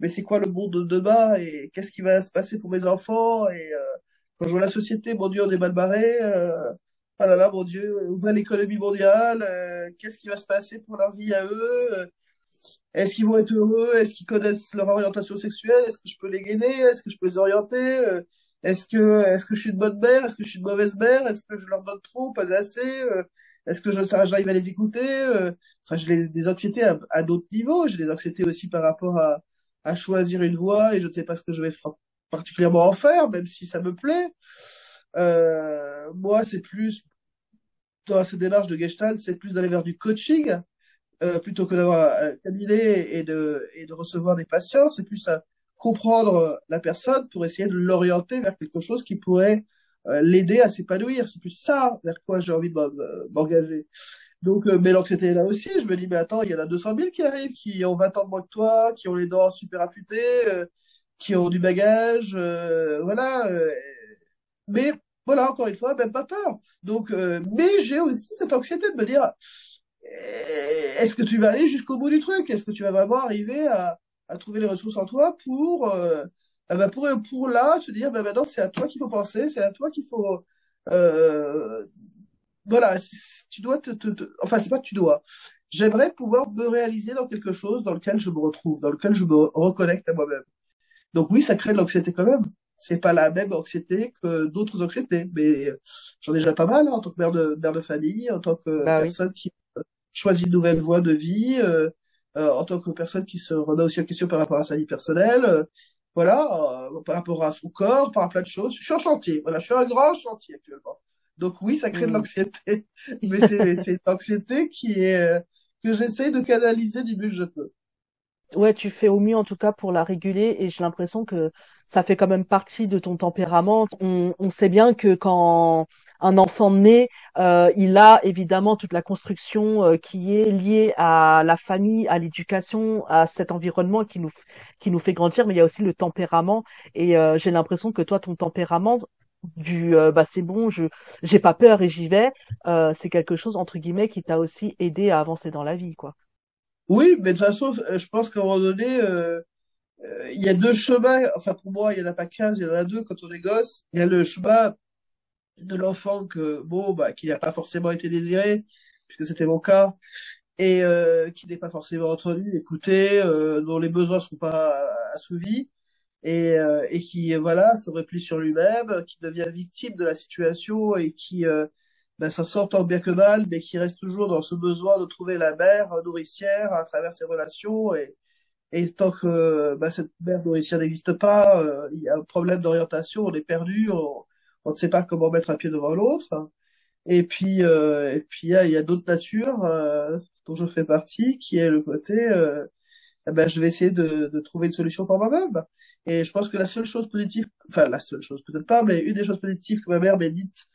mais c'est quoi le monde de demain et qu'est-ce qui va se passer pour mes enfants et euh, quand je vois la société, mon Dieu, on est mal barré. Euh, oh là là, mon Dieu, où va l'économie mondiale euh, Qu'est-ce qui va se passer pour leur vie à eux Est-ce qu'ils vont être heureux Est-ce qu'ils connaissent leur orientation sexuelle Est-ce que je peux les gainer Est-ce que je peux les orienter Est-ce que est-ce que je suis une bonne mère Est-ce que je suis une mauvaise mère Est-ce que je leur donne trop, pas assez est-ce que j'arrive à les écouter euh, Enfin, j'ai des anxiétés à, d'autres niveaux. J'ai des anxiétés aussi par rapport à, à choisir une voie et je ne sais pas ce que je vais particulièrement en faire, même si ça me plaît. Euh, moi, c'est plus dans cette démarche de Gestalt, c'est plus d'aller vers du coaching euh, plutôt que d'avoir un cabinet et de et de recevoir des patients. C'est plus à comprendre la personne pour essayer de l'orienter vers quelque chose qui pourrait euh, l'aider à s'épanouir. C'est plus ça vers quoi j'ai envie de m'engager. Donc, euh, mais l'anxiété est là aussi. Je me dis, mais attends, il y en a 200 000 qui arrivent, qui ont 20 ans de moins que toi, qui ont les dents super affûtées, euh, qui ont du bagage, voilà. mais voilà, encore une fois, même pas peur. Donc, mais j'ai aussi cette anxiété de me dire, est-ce que tu vas aller jusqu'au bout du truc? Est-ce que tu vas vraiment arriver à, à trouver les ressources en toi pour bah, pour pour là se dire bah maintenant c'est à toi qu'il faut penser c'est à toi qu'il faut euh, voilà tu dois te, te, te... enfin c'est pas que tu dois. J'aimerais pouvoir me réaliser dans quelque chose dans lequel je me retrouve dans lequel je me reconnecte à moi-même. Donc oui ça crée de l'anxiété quand même. C'est pas la même anxiété que d'autres anxiétés mais j'en ai déjà pas mal hein, en tant que mère de mère de famille en tant que bah personne qui choisit une nouvelle voie de vie euh, euh, en tant que personne qui se remet aussi en question par rapport à sa vie personnelle euh, voilà, euh, par rapport à son corps, par rapport à plein de choses. Je suis en chantier, voilà, je suis un grand chantier actuellement. Donc oui, ça crée de mm. l'anxiété, mais c'est c'est l'anxiété qui est euh, que j'essaie de canaliser du mieux que je peux. Ouais, tu fais au mieux en tout cas pour la réguler et j'ai l'impression que ça fait quand même partie de ton tempérament. On, on sait bien que quand un enfant né, euh, il a évidemment toute la construction euh, qui est liée à la famille, à l'éducation, à cet environnement qui nous qui nous fait grandir, mais il y a aussi le tempérament. Et euh, j'ai l'impression que toi, ton tempérament du bah c'est bon, je j'ai pas peur et j'y vais, c'est quelque chose entre guillemets qui t'a aussi aidé à avancer dans la vie, quoi. Oui, mais de toute façon, je pense qu'à un moment donné, il y a deux chemins. Enfin, pour moi, il y en a pas 15, il y en a deux quand on est gosse. Il y a le chemin de l'enfant que bon bah qui n'a pas forcément été désiré puisque c'était mon cas et euh, qui n'est pas forcément entendu, écouté, euh, dont les besoins sont pas assouvis et, euh, et qui voilà se replie sur lui-même, qui devient victime de la situation et qui ben, s'en sort tant bien que mal, mais qui reste toujours dans ce besoin de trouver la mère nourricière à travers ses relations et et tant que ben, cette mère nourricière n'existe pas, il y a un problème d'orientation, on est perdu, on, on ne sait pas comment mettre un pied devant l'autre. Et puis, euh, et puis il y a, a d'autres natures euh, dont je fais partie, qui est le côté, euh, eh ben, je vais essayer de, de trouver une solution pour moi-même. Et je pense que la seule chose positive, enfin la seule chose peut-être pas, mais une des choses positives que ma mère m'a dites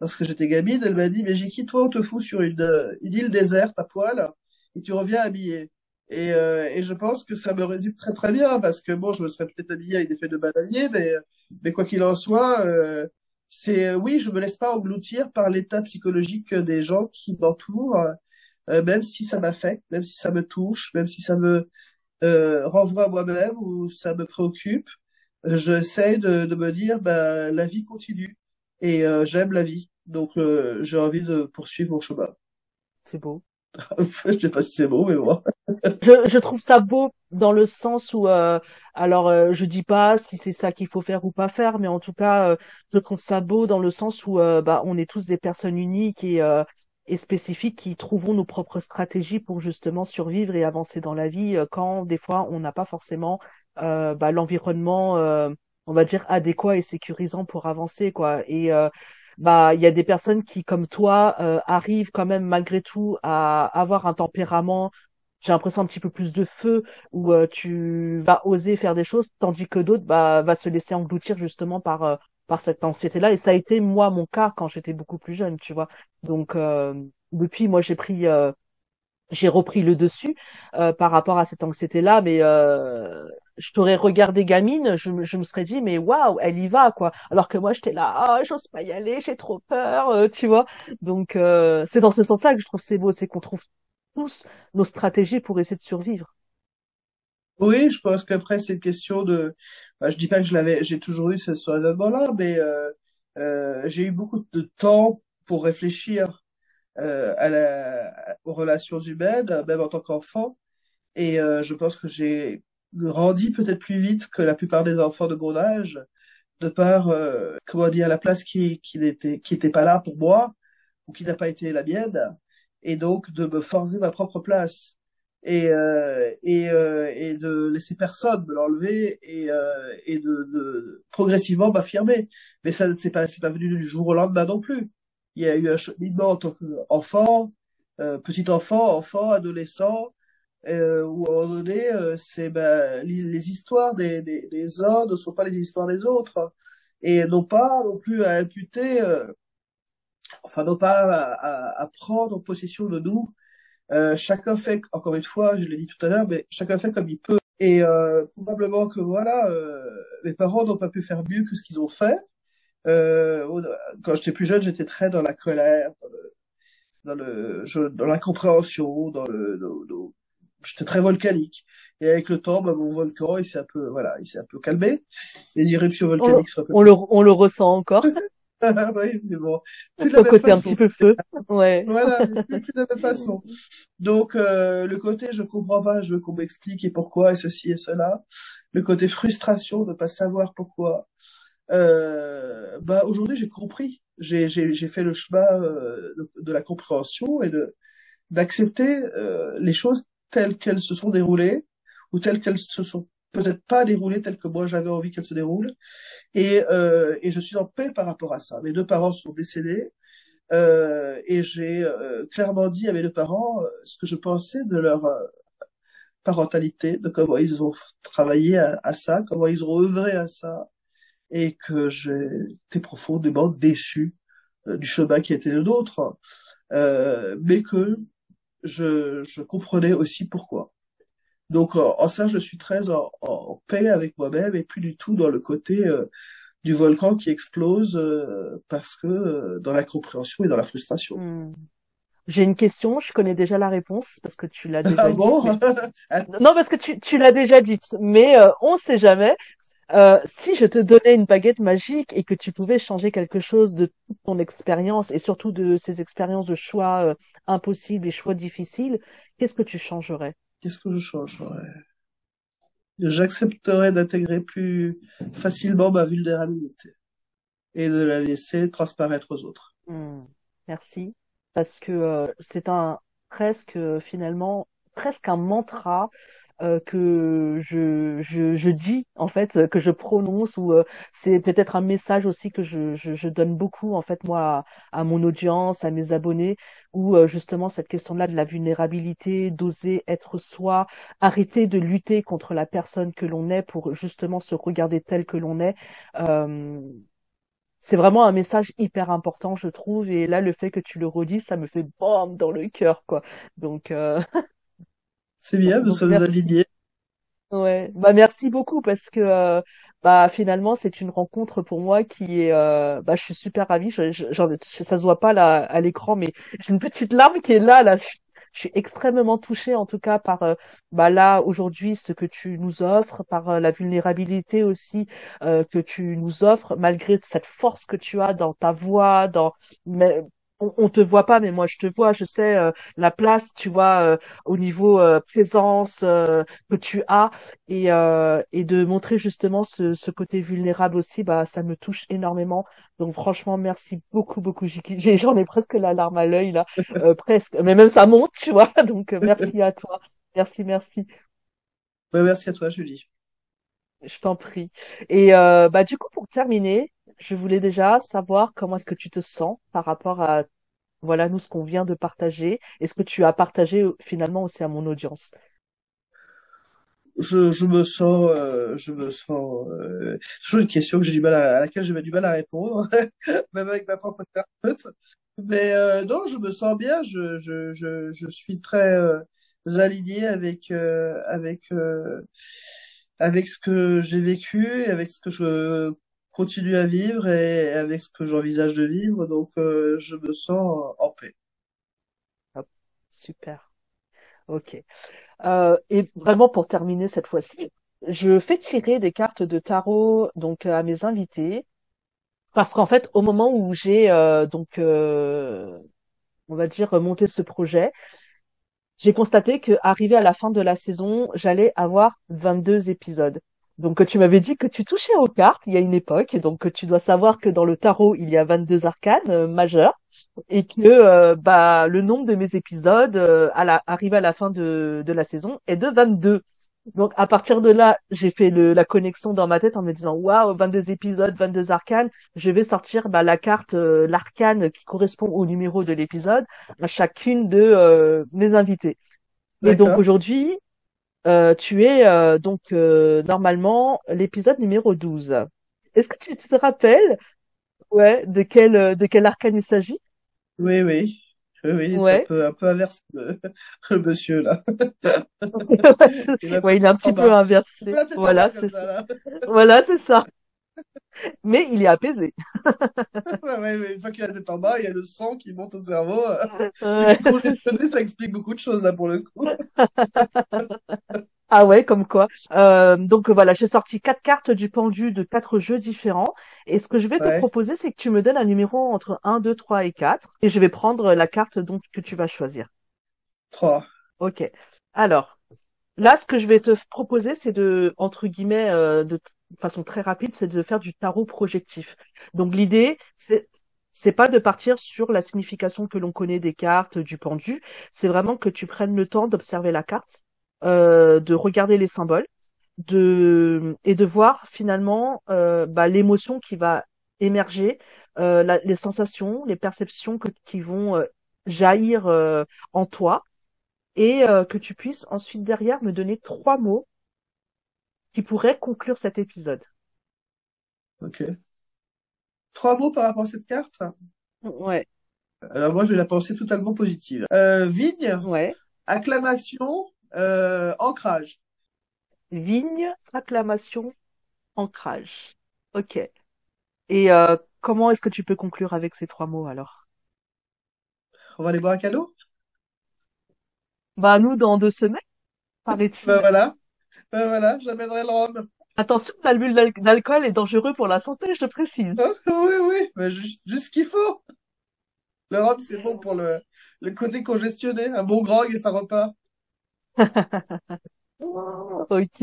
lorsque j'étais gamine, elle m'a dit, mais j'ai toi, on te fout sur une, une île déserte à poil, et tu reviens habillé. Et, euh, et je pense que ça me résume très très bien, parce que bon, je me serais peut-être habillé avec des faits de bananier, mais, mais quoi qu'il en soit, euh, c'est euh, oui, je me laisse pas engloutir par l'état psychologique des gens qui m'entourent, euh, même si ça m'affecte, même si ça me touche, même si ça me euh, renvoie à moi-même ou ça me préoccupe. J'essaie de, de me dire, bah, la vie continue et j'aime la vie, donc j'ai envie de poursuivre mon chemin. C'est beau. je sais pas si c'est beau, mais moi. Je, je trouve ça beau dans le sens où, euh, alors, euh, je dis pas si c'est ça qu'il faut faire ou pas faire, mais en tout cas, euh, je trouve ça beau dans le sens où, euh, bah, on est tous des personnes uniques et, et spécifiques qui trouvons nos propres stratégies pour justement survivre et avancer dans la vie quand des fois on n'a pas forcément bah, l'environnement, on va dire adéquat et sécurisant pour avancer, quoi. Et bah il y a des personnes qui comme toi euh, arrivent quand même malgré tout à avoir un tempérament j'ai l'impression un petit peu plus de feu où euh, tu vas oser faire des choses tandis que d'autres bah va se laisser engloutir justement par euh, par cette anxiété là et ça a été moi mon cas quand j'étais beaucoup plus jeune tu vois donc depuis moi j'ai pris j'ai repris le dessus euh, par rapport à cette anxiété-là, mais euh, je t'aurais regardé gamine, je, je me serais dit mais waouh, elle y va quoi. Alors que moi j'étais là, ah j'ose pas y aller, j'ai trop peur, euh, tu vois. Donc euh, c'est dans ce sens-là que je trouve c'est beau, c'est qu'on trouve tous nos stratégies pour essayer de survivre. Oui, je pense qu'après c'est une question de, bah, je dis pas que je l'avais, j'ai toujours eu ce raisonnement-là, mais euh, j'ai eu beaucoup de temps pour réfléchir euh, à la, aux relations humaines, même en tant qu'enfant. Et euh, je pense que j'ai grandi peut-être plus vite que la plupart des enfants de mon âge, de par, euh, comment dire, la place qui, qui n'était qui était pas là pour moi, ou qui n'a pas été la mienne, et donc de me forger ma propre place. Et, euh, et, euh, et de laisser personne me l'enlever et, euh, et de, de progressivement m'affirmer. Mais ça, c'est pas, c'est pas venu du jour au lendemain non plus il y a eu un cheminement en tant qu'enfant, euh, petit enfant, enfant, adolescent, euh, où à un moment donné, euh, c'est ben, les, histoires des, des, des, uns ne sont pas les histoires des autres, et non pas non plus à imputer, euh, enfin non pas à, à, prendre possession de nous. Euh, chacun fait, encore une fois, je l'ai dit tout à l'heure, mais chacun fait comme il peut. Et probablement que voilà, mes parents n'ont pas pu faire mieux que ce qu'ils ont fait. Euh, quand j'étais plus jeune, j'étais très dans la colère, dans le, dans, dans l'incompréhension, dans le, dans, j'étais très volcanique. Et avec le temps, bah, mon volcan, il s'est un peu, voilà, il s'est un peu calmé. Les éruptions volcaniques on, sont un peu... On le, on le ressent encore. oui, mais bon. Plus de côté un petit peu feu. Ouais. voilà, plus, de la même façon. Donc, euh, le côté je comprends pas, je veux qu'on m'explique et pourquoi et ceci et cela. Le côté frustration de pas savoir pourquoi euh, bah aujourd'hui j'ai compris, j'ai j'ai fait le chemin euh, de, la compréhension et de d'accepter euh, les choses telles qu'elles se sont déroulées ou telles qu'elles se sont peut-être pas déroulées telles que moi j'avais envie qu'elles se déroulent et euh, et je suis en paix par rapport à ça. Mes deux parents sont décédés euh, et j'ai euh, clairement dit à mes deux parents ce que je pensais de leur parentalité, de comment ils ont travaillé à, ça, comment ils ont œuvré à ça, et que j'étais profondément déçu euh, du chemin qui était le nôtre, euh, mais que je, je, comprenais aussi pourquoi. Donc en, ça, je suis très en, en paix avec moi-même et plus du tout dans le côté euh, du volcan qui explose euh, parce que euh, dans la compréhension et dans la frustration. Hmm. J'ai une question, je connais déjà la réponse parce que tu l'as déjà ah Bon Non, parce que tu, tu l'as déjà dite, mais on ne sait jamais. Euh, si je te donnais une baguette magique et que tu pouvais changer quelque chose de toute ton expérience et surtout de ces expériences de choix euh, impossibles et choix difficiles, qu'est-ce que tu changerais? Qu'est-ce que je changerais? J'accepterais d'intégrer plus facilement ma vulnérabilité et de la laisser transparaître aux autres. Hmm, Merci. Parce que euh, c'est un presque euh, finalement presque un mantra que je, je, je dis en fait euh, que je prononce ou euh, c'est peut-être un message aussi que je, je, je donne beaucoup en fait moi à, mon audience à mes abonnés où euh, justement cette question-là de la vulnérabilité d'oser être soi arrêter de lutter contre la personne que l'on est pour justement se regarder tel que l'on est euh, c'est vraiment un message hyper important je trouve et là le fait que tu le redis ça me fait bam dans le cœur quoi. Donc euh, C'est bien, nous sommes alignés. Ouais, bah merci beaucoup parce que euh, bah finalement c'est une rencontre pour moi qui est euh, bah je suis super ravie, je, je- j'en- ça se voit pas là à l'écran mais j'ai une petite larme qui est là là, je, suis extrêmement touchée en tout cas par euh, bah là aujourd'hui ce que tu nous offres, par la vulnérabilité aussi euh, que tu nous offres malgré cette force que tu as dans ta voix, dans mais on, on te voit pas mais moi je te vois, je sais euh, la place tu vois euh, au niveau euh, présence euh, que tu as et, euh, et de montrer justement ce, ce côté vulnérable aussi, bah, ça me touche énormément. Donc franchement, merci beaucoup, beaucoup, J'en ai presque la larme à l'œil là, euh, presque. Mais même ça monte, tu vois. Donc merci à toi. Merci, merci. Ouais, merci à toi, Julie. Je t'en prie. Et euh, bah du coup, pour terminer, je voulais déjà savoir comment est-ce que tu te sens par rapport à voilà nous ce qu'on vient de partager et ce que tu as partagé euh, finalement aussi à mon audience. Je, je me sens, euh, je me sens, euh, toujours une question que j'ai du mal à, à laquelle j'ai du mal à répondre, même avec ma propre thérapeute. Mais euh, non, je me sens bien. Je, je, je, je suis très euh, aligné avec, euh, avec, avec ce que j'ai vécu, et avec ce que je continue à vivre et avec ce que j'envisage de vivre. Donc, euh, je me sens en paix. Super. Ok. Euh, et vraiment pour terminer cette fois-ci, je fais tirer des cartes de tarot donc à mes invités parce qu'en fait au moment où j'ai euh, donc euh, on va dire monté ce projet, j'ai constaté que arrivé à la fin de la saison, j'allais avoir 22 épisodes. Donc que tu m'avais dit que tu touchais aux cartes il y a une époque, et donc que tu dois savoir que dans le tarot il y a 22 arcanes euh, majeurs et que euh, bah le nombre de mes épisodes euh, à la arrivé à la fin de de la saison est de 22. Donc à partir de là, j'ai fait le, la connexion dans ma tête en me disant waouh, 22 épisodes, 22 arcanes, je vais sortir bah, la carte euh, l'arcane qui correspond au numéro de l'épisode à chacune de euh, mes invités. Et donc aujourd'hui, euh, tu es euh, donc euh, normalement l'épisode numéro 12. Est-ce que tu te rappelles ouais de quel euh, de quel arcane il s'agit? Oui, oui. Oui, oui, est un Ouais. peu, un peu inversé, le, le monsieur, là. Il Ouais, il est un petit peu inversé. Voilà, c'est ça. ça, là. Voilà, c'est ça. Mais il est apaisé. Ouais, ouais, une fois qu'il a la tête en bas, il y a le sang qui monte au cerveau. Ouais, ça. congestionné, ça explique beaucoup de choses, là, pour le coup. Ah ouais, comme quoi. Euh, donc voilà, j'ai sorti quatre cartes du pendu de quatre jeux différents. Et ce que je vais te proposer, c'est que tu me donnes un numéro entre un, 2, 3 et 4. Et je vais prendre la carte donc que tu vas choisir. Trois. Ok. Alors, là, ce que je vais te proposer, c'est de, entre guillemets, euh, de façon très rapide, c'est de faire du tarot projectif. Donc l'idée, c'est c'est pas de partir sur la signification que l'on connaît des cartes, du pendu. C'est vraiment que tu prennes le temps d'observer la carte, euh, de regarder les symboles, de et de voir finalement euh, bah, l'émotion qui va émerger, euh, la- les sensations, les perceptions que, qui vont euh, jaillir euh, en toi et euh, que tu puisses ensuite derrière me donner trois mots qui pourraient conclure cet épisode. Ok. Trois mots par rapport à cette carte? Ouais, Alors, moi, je vais la penser totalement positive. Euh, vigne, ouais. acclamation, euh, ancrage. Vigne, acclamation, ancrage. Ok. Et euh, comment est-ce que tu peux conclure avec ces trois mots alors? On va aller boire un cadeau? Bah nous dans deux semaines, Ben paraît-il. voilà. Ben voilà, j'amènerai le rhum. Attention, l'alcool d'alcool est dangereux pour la santé, je te précise. Ah, oui, oui, mais juste, juste ce qu'il faut. Le rhum, c'est bon pour le, le côté congestionné. Un bon grog et ça repart. Ok.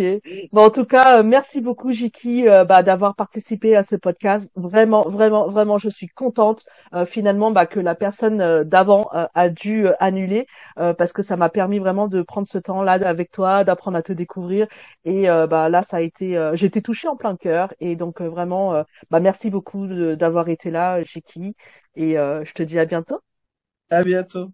Bon, en tout cas, euh, merci beaucoup, Jiki, euh, bah, d'avoir participé à ce podcast. Vraiment, vraiment, vraiment, je suis contente euh, finalement bah, que la personne d'avant a dû annuler parce que ça m'a permis vraiment de prendre ce temps-là avec toi, d'apprendre à te découvrir. Et bah là, ça a été, été touchée en plein cœur. Et donc vraiment, bah merci beaucoup d'avoir été là, Jiki. Et je te dis à bientôt. À bientôt.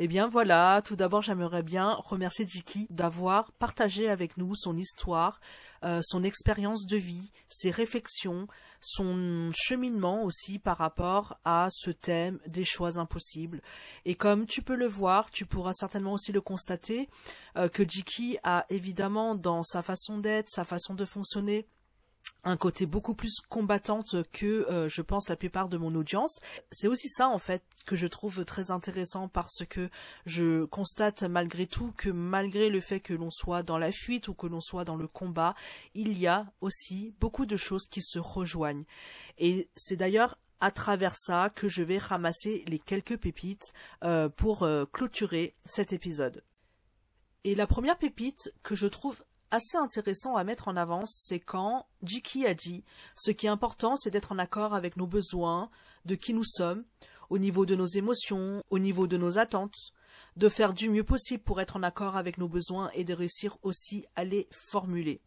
Eh bien voilà, tout d'abord j'aimerais bien remercier Jiki d'avoir partagé avec nous son histoire, euh, son expérience de vie, ses réflexions, son cheminement aussi par rapport à ce thème des choix impossibles. Et comme tu peux le voir, tu pourras certainement aussi le constater, euh, que Jiki a évidemment dans sa façon d'être, sa façon de fonctionner, un côté beaucoup plus combattante que euh, je pense la plupart de mon audience. C'est aussi ça en fait que je trouve très intéressant parce que je constate malgré tout que malgré le fait que l'on soit dans la fuite ou que l'on soit dans le combat, il y a aussi beaucoup de choses qui se rejoignent. Et c'est d'ailleurs à travers ça que je vais ramasser les quelques pépites euh, pour euh, clôturer cet épisode. Et la première pépite que je trouve assez intéressant à mettre en avant, c'est quand Jiki a dit ce qui est important, c'est d'être en accord avec nos besoins, de qui nous sommes, au niveau de nos émotions, au niveau de nos attentes, de faire du mieux possible pour être en accord avec nos besoins et de réussir aussi à les formuler.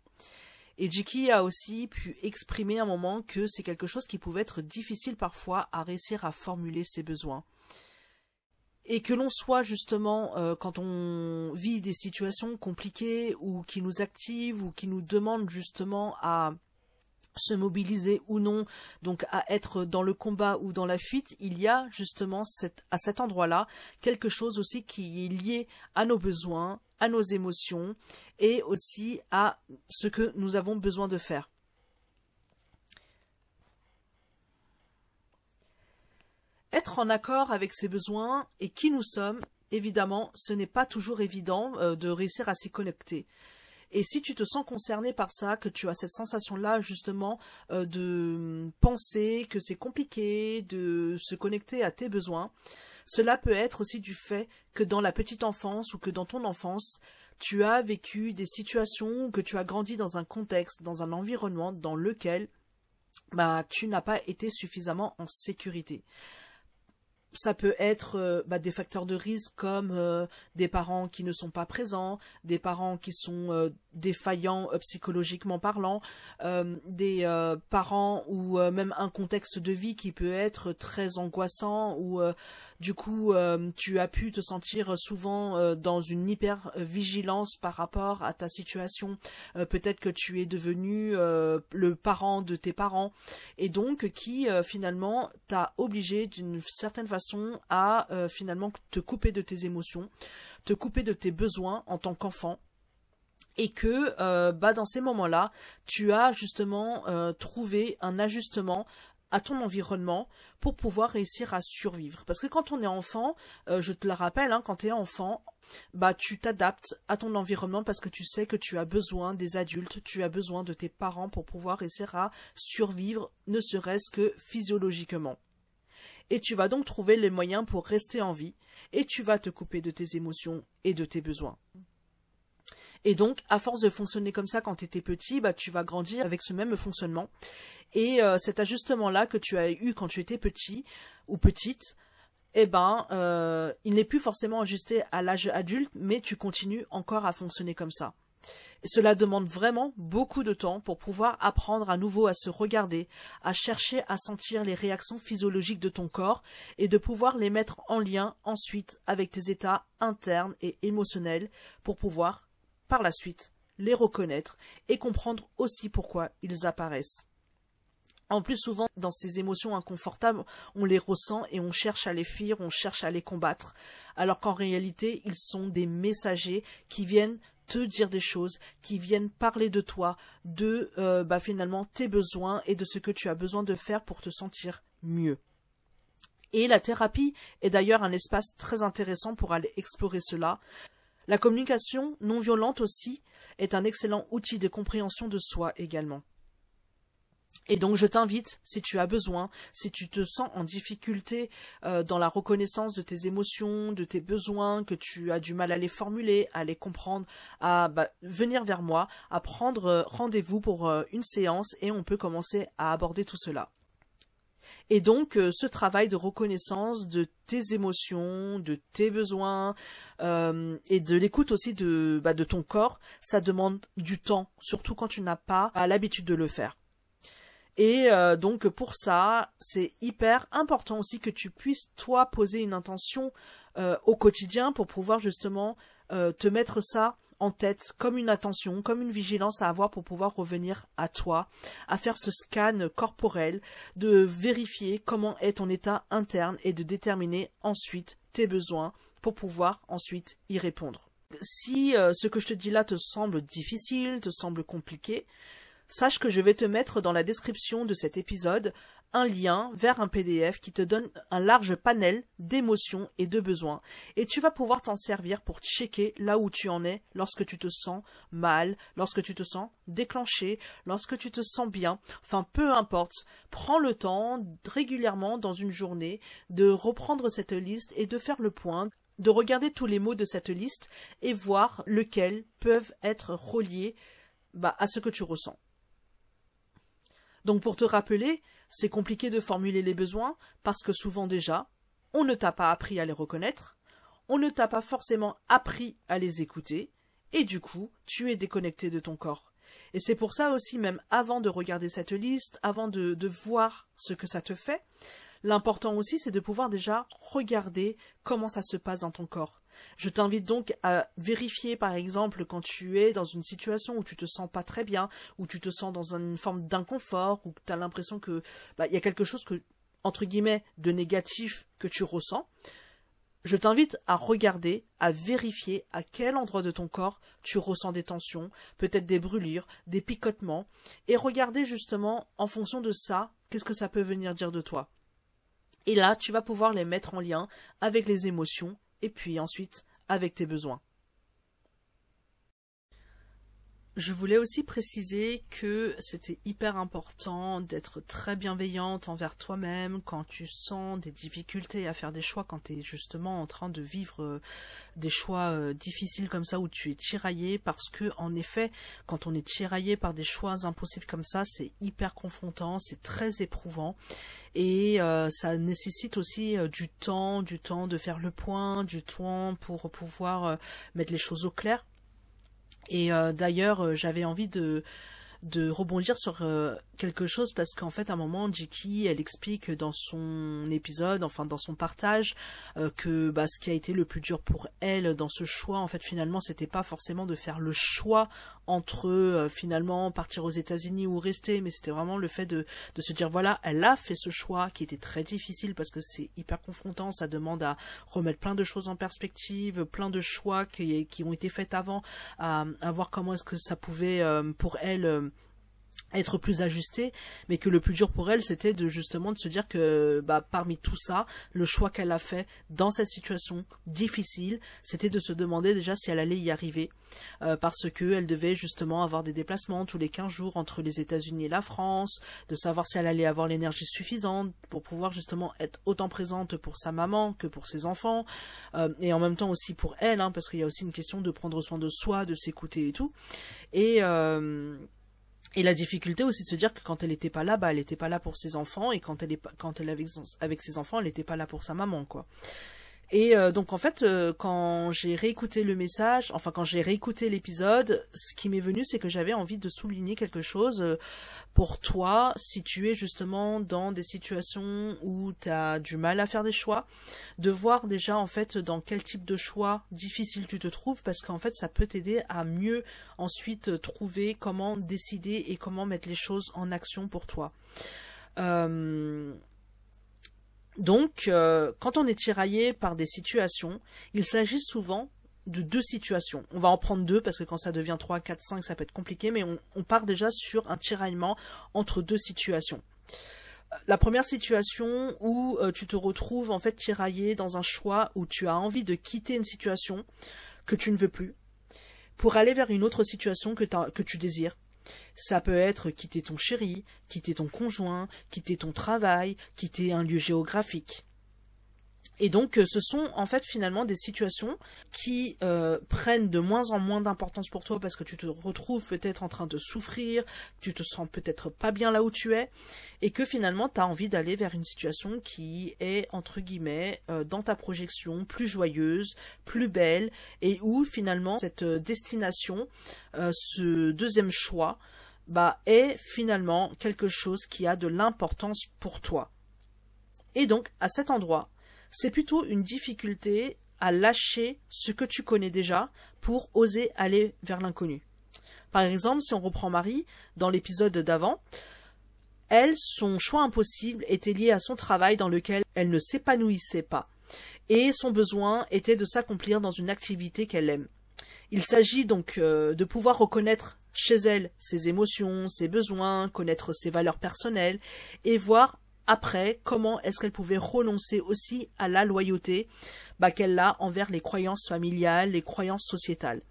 Et Jiki a aussi pu exprimer un moment que c'est quelque chose qui pouvait être difficile parfois à réussir à formuler ses besoins et que l'on soit justement euh, quand on vit des situations compliquées ou qui nous activent ou qui nous demandent justement à se mobiliser ou non, donc à être dans le combat ou dans la fuite, il y a justement à cet endroit-là quelque chose aussi qui est lié à nos besoins, à nos émotions et aussi à ce que nous avons besoin de faire. En accord avec ses besoins et qui nous sommes, évidemment, ce n'est pas toujours évident euh, de réussir à s'y connecter. Et si tu te sens concerné par ça, que tu as cette sensation-là justement euh, de penser que c'est compliqué de se connecter à tes besoins, cela peut être aussi du fait que dans la petite enfance ou que dans ton enfance, tu as vécu des situations que tu as grandi dans un contexte, dans un environnement dans lequel bah, tu n'as pas été suffisamment en sécurité ça peut être euh, bah, des facteurs de risque comme euh, des parents qui ne sont pas présents, des parents qui sont euh, défaillants psychologiquement parlant, des parents ou même un contexte de vie qui peut être très angoissant ou du coup tu as pu te sentir souvent dans une hyper vigilance par rapport à ta situation. Peut-être que tu es devenu le parent de tes parents et donc qui finalement t'a obligé d'une certaine façon à euh, finalement te couper de tes émotions, te couper de tes besoins en tant qu'enfant et que euh, bah dans ces moments-là, tu as justement euh, trouvé un ajustement à ton environnement pour pouvoir réussir à survivre. Parce que quand on est enfant, je te le rappelle, hein, quand tu es enfant, bah tu t'adaptes à ton environnement parce que tu sais que tu as besoin des adultes, tu as besoin de tes parents pour pouvoir réussir à survivre, ne serait-ce que physiologiquement et tu vas donc trouver les moyens pour rester en vie, et tu vas te couper de tes émotions et de tes besoins. Et donc, à force de fonctionner comme ça quand tu étais petit, bah, tu vas grandir avec ce même fonctionnement. Et euh, cet ajustement-là que tu as eu quand tu étais petit ou petite, eh ben, euh, il n'est plus forcément ajusté à l'âge adulte, mais tu continues encore à fonctionner comme ça. Cela demande vraiment beaucoup de temps pour pouvoir apprendre à nouveau à se regarder, à chercher à sentir les réactions physiologiques de ton corps et de pouvoir les mettre en lien ensuite avec tes états internes et émotionnels pour pouvoir, par la suite, les reconnaître et comprendre aussi pourquoi ils apparaissent. En plus, souvent, dans ces émotions inconfortables, on les ressent et on cherche à les fuir, on cherche à les combattre, alors qu'en réalité, ils sont des messagers qui viennent te dire des choses, qui viennent parler de toi, de euh, bah, finalement tes besoins et de ce que tu as besoin de faire pour te sentir mieux. Et la thérapie est d'ailleurs un espace très intéressant pour aller explorer cela, La communication non violente aussi est un excellent outil de compréhension de soi également. Et donc je t'invite, si tu as besoin, si tu te sens en difficulté euh, dans la reconnaissance de tes émotions, de tes besoins, que tu as du mal à les formuler, à les comprendre, à bah, venir vers moi, à prendre euh, rendez-vous pour euh, une séance et on peut commencer à aborder tout cela. Et donc ce travail de reconnaissance de tes émotions, de tes besoins et de l'écoute aussi de, bah, de ton corps, ça demande du temps, surtout quand tu n'as pas l'habitude de le faire. Et euh, donc pour ça, c'est hyper important aussi que tu puisses toi poser une intention euh, au quotidien pour pouvoir justement euh, te mettre ça en tête comme une attention, comme une vigilance à avoir pour pouvoir revenir à toi, à faire ce scan corporel, de vérifier comment est ton état interne et de déterminer ensuite tes besoins pour pouvoir ensuite y répondre. Si ce que je te dis là te semble difficile, te semble compliqué, sache que je vais te mettre dans la description de cet épisode un lien vers un PDF qui te donne un large panel d'émotions et de besoins. Et tu vas pouvoir t'en servir pour checker là où tu en es lorsque tu te sens mal, lorsque tu te sens déclenché, lorsque tu te sens bien. Enfin, peu importe. Prends le temps régulièrement dans une journée de reprendre cette liste et de faire le point de regarder tous les mots de cette liste et voir lesquels peuvent être reliés bah, à ce que tu ressens. Donc pour te rappeler, c'est compliqué de formuler les besoins parce que souvent déjà, on ne t'a pas appris à les reconnaître, on ne t'a pas forcément appris à les écouter, et du coup, tu es déconnecté de ton corps. Et c'est pour ça aussi, même avant de regarder cette liste, avant de, voir ce que ça te fait, l'important aussi, c'est de pouvoir déjà regarder comment ça se passe dans ton corps. Je t'invite donc à vérifier, par exemple, quand tu es dans une situation où tu te sens pas très bien, où tu te sens dans une forme d'inconfort, où tu as l'impression que bah, il y a quelque chose entre guillemets de négatif que tu ressens. Je t'invite à regarder, à vérifier à quel endroit de ton corps tu ressens des tensions, peut-être des brûlures, des picotements, et regarder justement en fonction de ça, qu'est-ce que ça peut venir dire de toi. Et là, tu vas pouvoir les mettre en lien avec les émotions et puis ensuite avec tes besoins. Je voulais aussi préciser que c'était hyper important d'être très bienveillante envers toi-même quand tu sens des difficultés à faire des choix, quand tu es justement en train de vivre euh, des choix euh, difficiles comme ça où tu es tiraillé parce que en effet, quand on est tiraillé par des choix impossibles comme ça, c'est hyper confrontant, c'est très éprouvant. Et euh, ça nécessite aussi du temps, du temps de faire le point, du temps pour pouvoir mettre les choses au clair et euh, d'ailleurs, euh, j'avais envie de de rebondir sur euh, quelque chose parce qu'en fait à un moment Jiki elle explique dans son épisode enfin dans son partage euh, que bah, ce qui a été le plus dur pour elle dans ce choix en fait finalement c'était pas forcément de faire le choix entre euh, finalement partir aux États-Unis ou rester mais c'était vraiment le fait de, se dire voilà elle a fait ce choix qui était très difficile parce que c'est hyper confrontant ça demande à remettre plein de choses en perspective plein de choix qui, ont été faits avant à, à voir comment est-ce que ça pouvait pour elle être plus ajustée, mais que le plus dur pour elle, c'était de justement de se dire que bah, parmi tout ça, le choix qu'elle a fait dans cette situation difficile, c'était de se demander déjà si elle allait y arriver, euh, parce que elle devait justement avoir des déplacements tous les 15 jours entre les États-Unis et la France, de savoir si elle allait avoir l'énergie suffisante pour pouvoir justement être autant présente pour sa maman que pour ses enfants, euh, et en même temps aussi pour elle, hein, parce qu'il y a aussi une question de prendre soin de soi, de s'écouter et tout, et euh, et la difficulté aussi de se dire que quand elle n'était pas là, bah elle n'était pas là pour ses enfants et quand elle est quand elle avait avec ses enfants, elle n'était pas là pour sa maman quoi. Et euh, donc en fait, euh, quand j'ai réécouté le message, enfin quand j'ai réécouté l'épisode, ce qui m'est venu, c'est que j'avais envie de souligner quelque chose euh, pour toi si tu es justement dans des situations où tu as du mal à faire des choix, de voir déjà en fait dans quel type de choix difficile tu te trouves, parce qu'en fait ça peut t'aider à mieux ensuite trouver comment décider et comment mettre les choses en action pour toi. Donc, euh, quand on est tiraillé par des situations, il s'agit souvent de deux situations. On va en prendre deux parce que quand ça devient 3, 4, 5, ça peut être compliqué, mais on, part déjà sur un tiraillement entre deux situations. La première situation où euh, tu te retrouves en fait tiraillé dans un choix où tu as envie de quitter une situation, que tu ne veux plus pour aller vers une autre situation que tu désires. Ça peut être quitter ton chéri, quitter ton conjoint, quitter ton travail, quitter un lieu géographique. Et donc, euh, ce sont en fait finalement des situations qui euh, prennent de moins en moins d'importance pour toi parce que tu te retrouves peut-être en train de souffrir, tu te sens peut-être pas bien là où tu es, et que finalement tu as envie d'aller vers une situation qui est entre guillemets euh, dans ta projection plus joyeuse, plus belle, et où finalement cette destination, ce deuxième choix, bah est finalement quelque chose qui a de l'importance pour toi. Et donc, à cet endroit, c'est plutôt une difficulté à lâcher ce que tu connais déjà pour oser aller vers l'inconnu. Par exemple, si on reprend Marie, dans l'épisode d'avant, elle, son choix impossible était lié à son travail dans lequel elle ne s'épanouissait pas, et son besoin était de s'accomplir dans une activité qu'elle aime. Il s'agit donc euh, de pouvoir reconnaître chez elle ses émotions, ses besoins, connaître ses valeurs personnelles, et voir après comment est-ce qu'elle pouvait renoncer aussi à la loyauté bah, qu'elle a envers les croyances familiales, les croyances sociétales.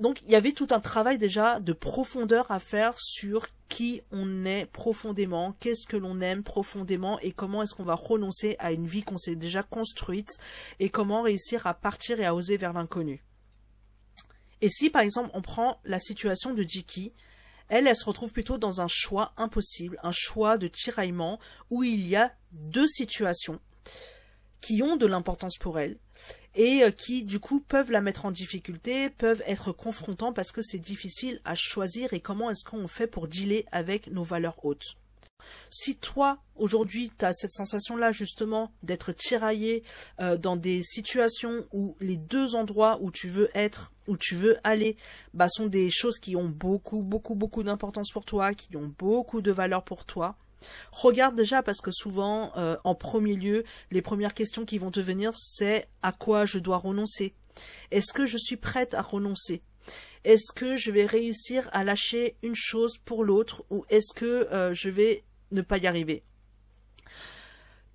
Donc il y avait tout un travail déjà de profondeur à faire sur qui on est profondément, qu'est-ce que l'on aime profondément et comment est-ce qu'on va renoncer à une vie qu'on s'est déjà construite et comment réussir à partir et à oser vers l'inconnu. Et si par exemple on prend la situation de Jiki, elle, elle se retrouve plutôt dans un choix impossible, un choix de tiraillement où il y a deux situations qui ont de l'importance pour elle et euh, qui du coup peuvent la mettre en difficulté, peuvent être confrontants parce que c'est difficile à choisir et comment est-ce qu'on fait pour dealer avec nos valeurs hautes. Si toi, aujourd'hui, tu as cette sensation-là, justement, d'être tiraillé euh, dans des situations où les deux endroits où tu veux être, où tu veux aller, bah, sont des choses qui ont beaucoup, beaucoup, beaucoup d'importance pour toi, qui ont beaucoup de valeur pour toi, Regarde déjà parce que souvent, euh, en premier lieu, les premières questions qui vont te venir, c'est à quoi je dois renoncer? Est-ce que je suis prête à renoncer? Est-ce que je vais réussir à lâcher une chose pour l'autre ou est-ce que euh, je vais ne pas y arriver.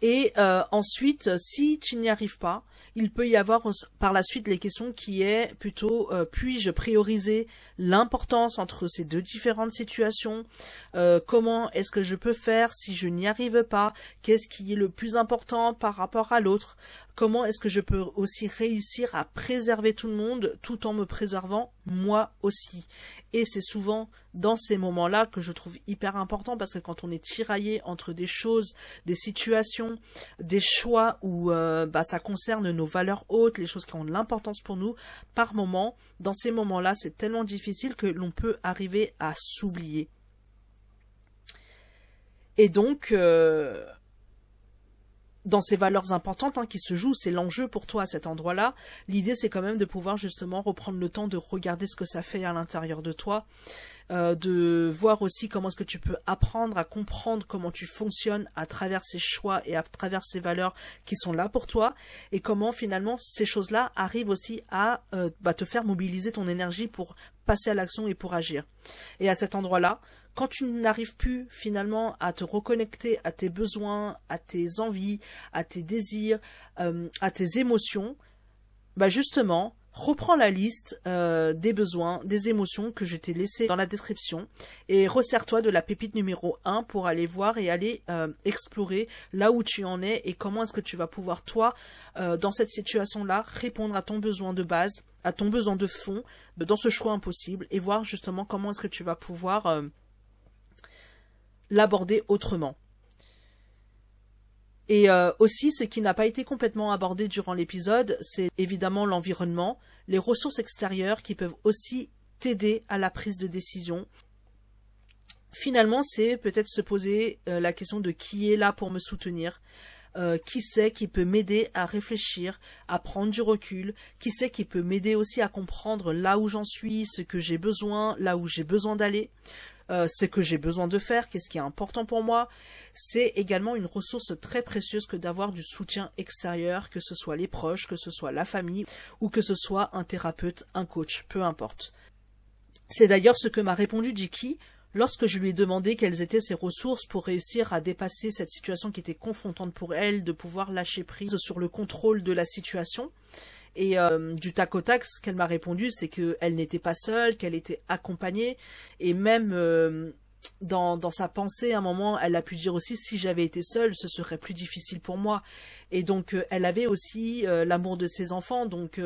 Et euh, ensuite, si tu n'y arrives pas, il peut y avoir par la suite les questions qui est plutôt euh, puis-je prioriser l'importance entre ces deux différentes situations? Euh, Comment est-ce que je peux faire si je n'y arrive pas? Qu'est-ce qui est le plus important par rapport à l'autre? Comment est-ce que je peux aussi réussir à préserver tout le monde tout en me préservant moi aussi Et c'est souvent dans ces moments-là que je trouve hyper important parce que quand on est tiraillé entre des choses, des situations, des choix où euh, bah, ça concerne nos valeurs hautes, les choses qui ont de l'importance pour nous, par moment, dans ces moments-là, c'est tellement difficile que l'on peut arriver à s'oublier. Et donc, euh, dans ces valeurs importantes hein, qui se jouent, c'est l'enjeu pour toi à cet endroit-là. L'idée, c'est quand même de pouvoir justement reprendre le temps de regarder ce que ça fait à l'intérieur de toi, euh, de voir aussi comment est-ce que tu peux apprendre à comprendre comment tu fonctionnes à travers ces choix et à travers ces valeurs qui sont là pour toi et comment finalement ces choses-là arrivent aussi à euh, bah, te faire mobiliser ton énergie pour passer à l'action et pour agir. Et à cet endroit-là, quand tu n'arrives plus finalement à te reconnecter à tes besoins, à tes envies, à tes désirs, euh, à tes émotions, bah justement, reprends la liste euh, des besoins, des émotions que je t'ai laissées dans la description et resserre-toi de la pépite numéro 1 pour aller voir et aller euh, explorer là où tu en es et comment est-ce que tu vas pouvoir toi euh, dans cette situation-là répondre à ton besoin de base, à ton besoin de fond dans ce choix impossible et voir justement comment est-ce que tu vas pouvoir l'aborder autrement. Et euh, aussi, ce qui n'a pas été complètement abordé durant l'épisode, c'est évidemment l'environnement, les ressources extérieures qui peuvent aussi t'aider à la prise de décision. Finalement, c'est peut-être se poser euh, la question de qui est là pour me soutenir, euh, qui c'est qui peut m'aider à réfléchir, à prendre du recul, qui c'est qui peut m'aider aussi à comprendre là où j'en suis, ce que j'ai besoin, là où j'ai besoin d'aller? Euh, ce que j'ai besoin de faire, qu'est-ce qui est important pour moi. C'est également une ressource très précieuse que d'avoir du soutien extérieur, que ce soit les proches, que ce soit la famille, ou que ce soit un thérapeute, un coach, peu importe. C'est d'ailleurs ce que m'a répondu Jiki lorsque je lui ai demandé quelles étaient ses ressources pour réussir à dépasser cette situation qui était confrontante pour elle, de pouvoir lâcher prise sur le contrôle de la situation. Et euh, du tac au tac, ce qu'elle m'a répondu, c'est qu'elle n'était pas seule, qu'elle était accompagnée, et même euh, dans, dans sa pensée, à un moment, elle a pu dire aussi si j'avais été seule, ce serait plus difficile pour moi. Et donc, euh, elle avait aussi l'amour de ses enfants, donc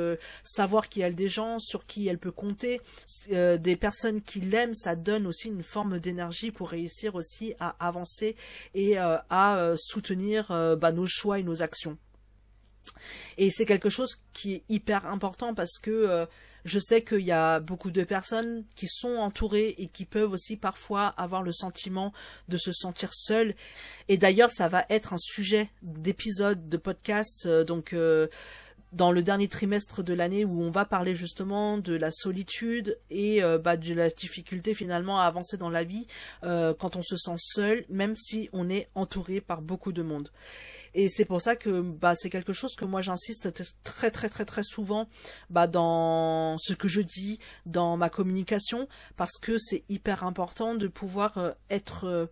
savoir qu'il y a des gens sur qui elle peut compter, des personnes qui l'aiment, ça donne aussi une forme d'énergie pour réussir aussi à avancer et à soutenir bah, nos choix et nos actions. Et c'est quelque chose qui est hyper important parce que euh, je sais qu'il y a beaucoup de personnes qui sont entourées et qui peuvent aussi parfois avoir le sentiment de se sentir seules. Et d'ailleurs, ça va être un sujet d'épisode de podcast. Euh, donc euh, dans le dernier trimestre de l'année où on va parler justement de la solitude et bah, de la difficulté finalement à avancer dans la vie quand on se sent seul, même si on est entouré par beaucoup de monde. Et c'est pour ça que bah, c'est quelque chose que moi j'insiste très très très très souvent bah, dans ce que je dis, dans ma communication, parce que c'est hyper important de pouvoir euh, être euh,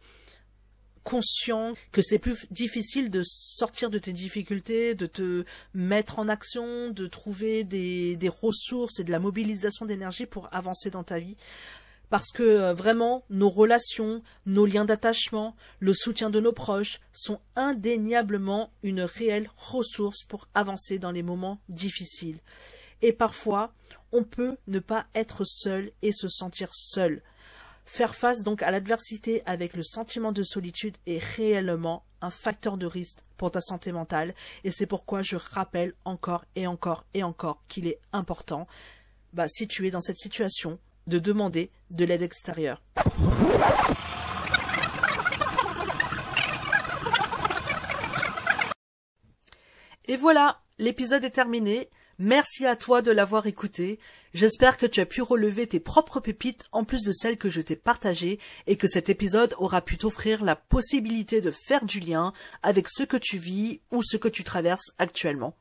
conscient que c'est plus difficile de sortir de tes difficultés, de te mettre en action, de trouver des, des ressources et de la mobilisation d'énergie pour avancer dans ta vie parce que euh, vraiment nos relations, nos liens d'attachement, le soutien de nos proches sont indéniablement une réelle ressource pour avancer dans les moments difficiles. Et parfois, on peut ne pas être seul et se sentir seul. Faire face donc à l'adversité avec le sentiment de solitude est réellement un facteur de risque pour ta santé mentale et c'est pourquoi je rappelle encore et encore et encore qu'il est important, bah, si tu es dans cette situation, de demander de l'aide extérieure. Et voilà, l'épisode est terminé. Merci à toi de l'avoir écouté. J'espère que tu as pu relever tes propres pépites en plus de celles que je t'ai partagées et que cet épisode aura pu t'offrir la possibilité de faire du lien avec ce que tu vis ou ce que tu traverses actuellement.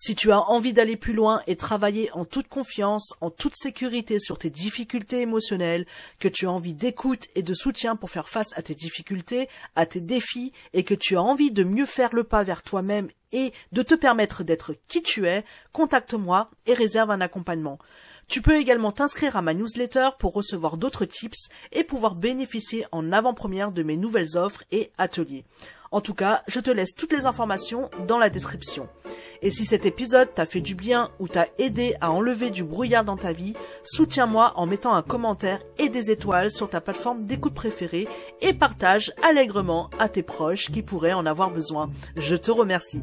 Si tu as envie d'aller plus loin et travailler en toute confiance, en toute sécurité sur tes difficultés émotionnelles, que tu as envie d'écoute et de soutien pour faire face à tes difficultés, à tes défis, et que tu as envie de mieux faire le pas vers toi-même et de te permettre d'être qui tu es, contacte-moi et réserve un accompagnement. Tu peux également t'inscrire à ma newsletter pour recevoir d'autres tips et pouvoir bénéficier en avant-première de mes nouvelles offres et ateliers. En tout cas, je te laisse toutes les informations dans la description. Et si cet épisode t'a fait du bien ou t'a aidé à enlever du brouillard dans ta vie, soutiens-moi en mettant un commentaire et des étoiles sur ta plateforme d'écoute préférée et partage allègrement à tes proches qui pourraient en avoir besoin. Je te remercie.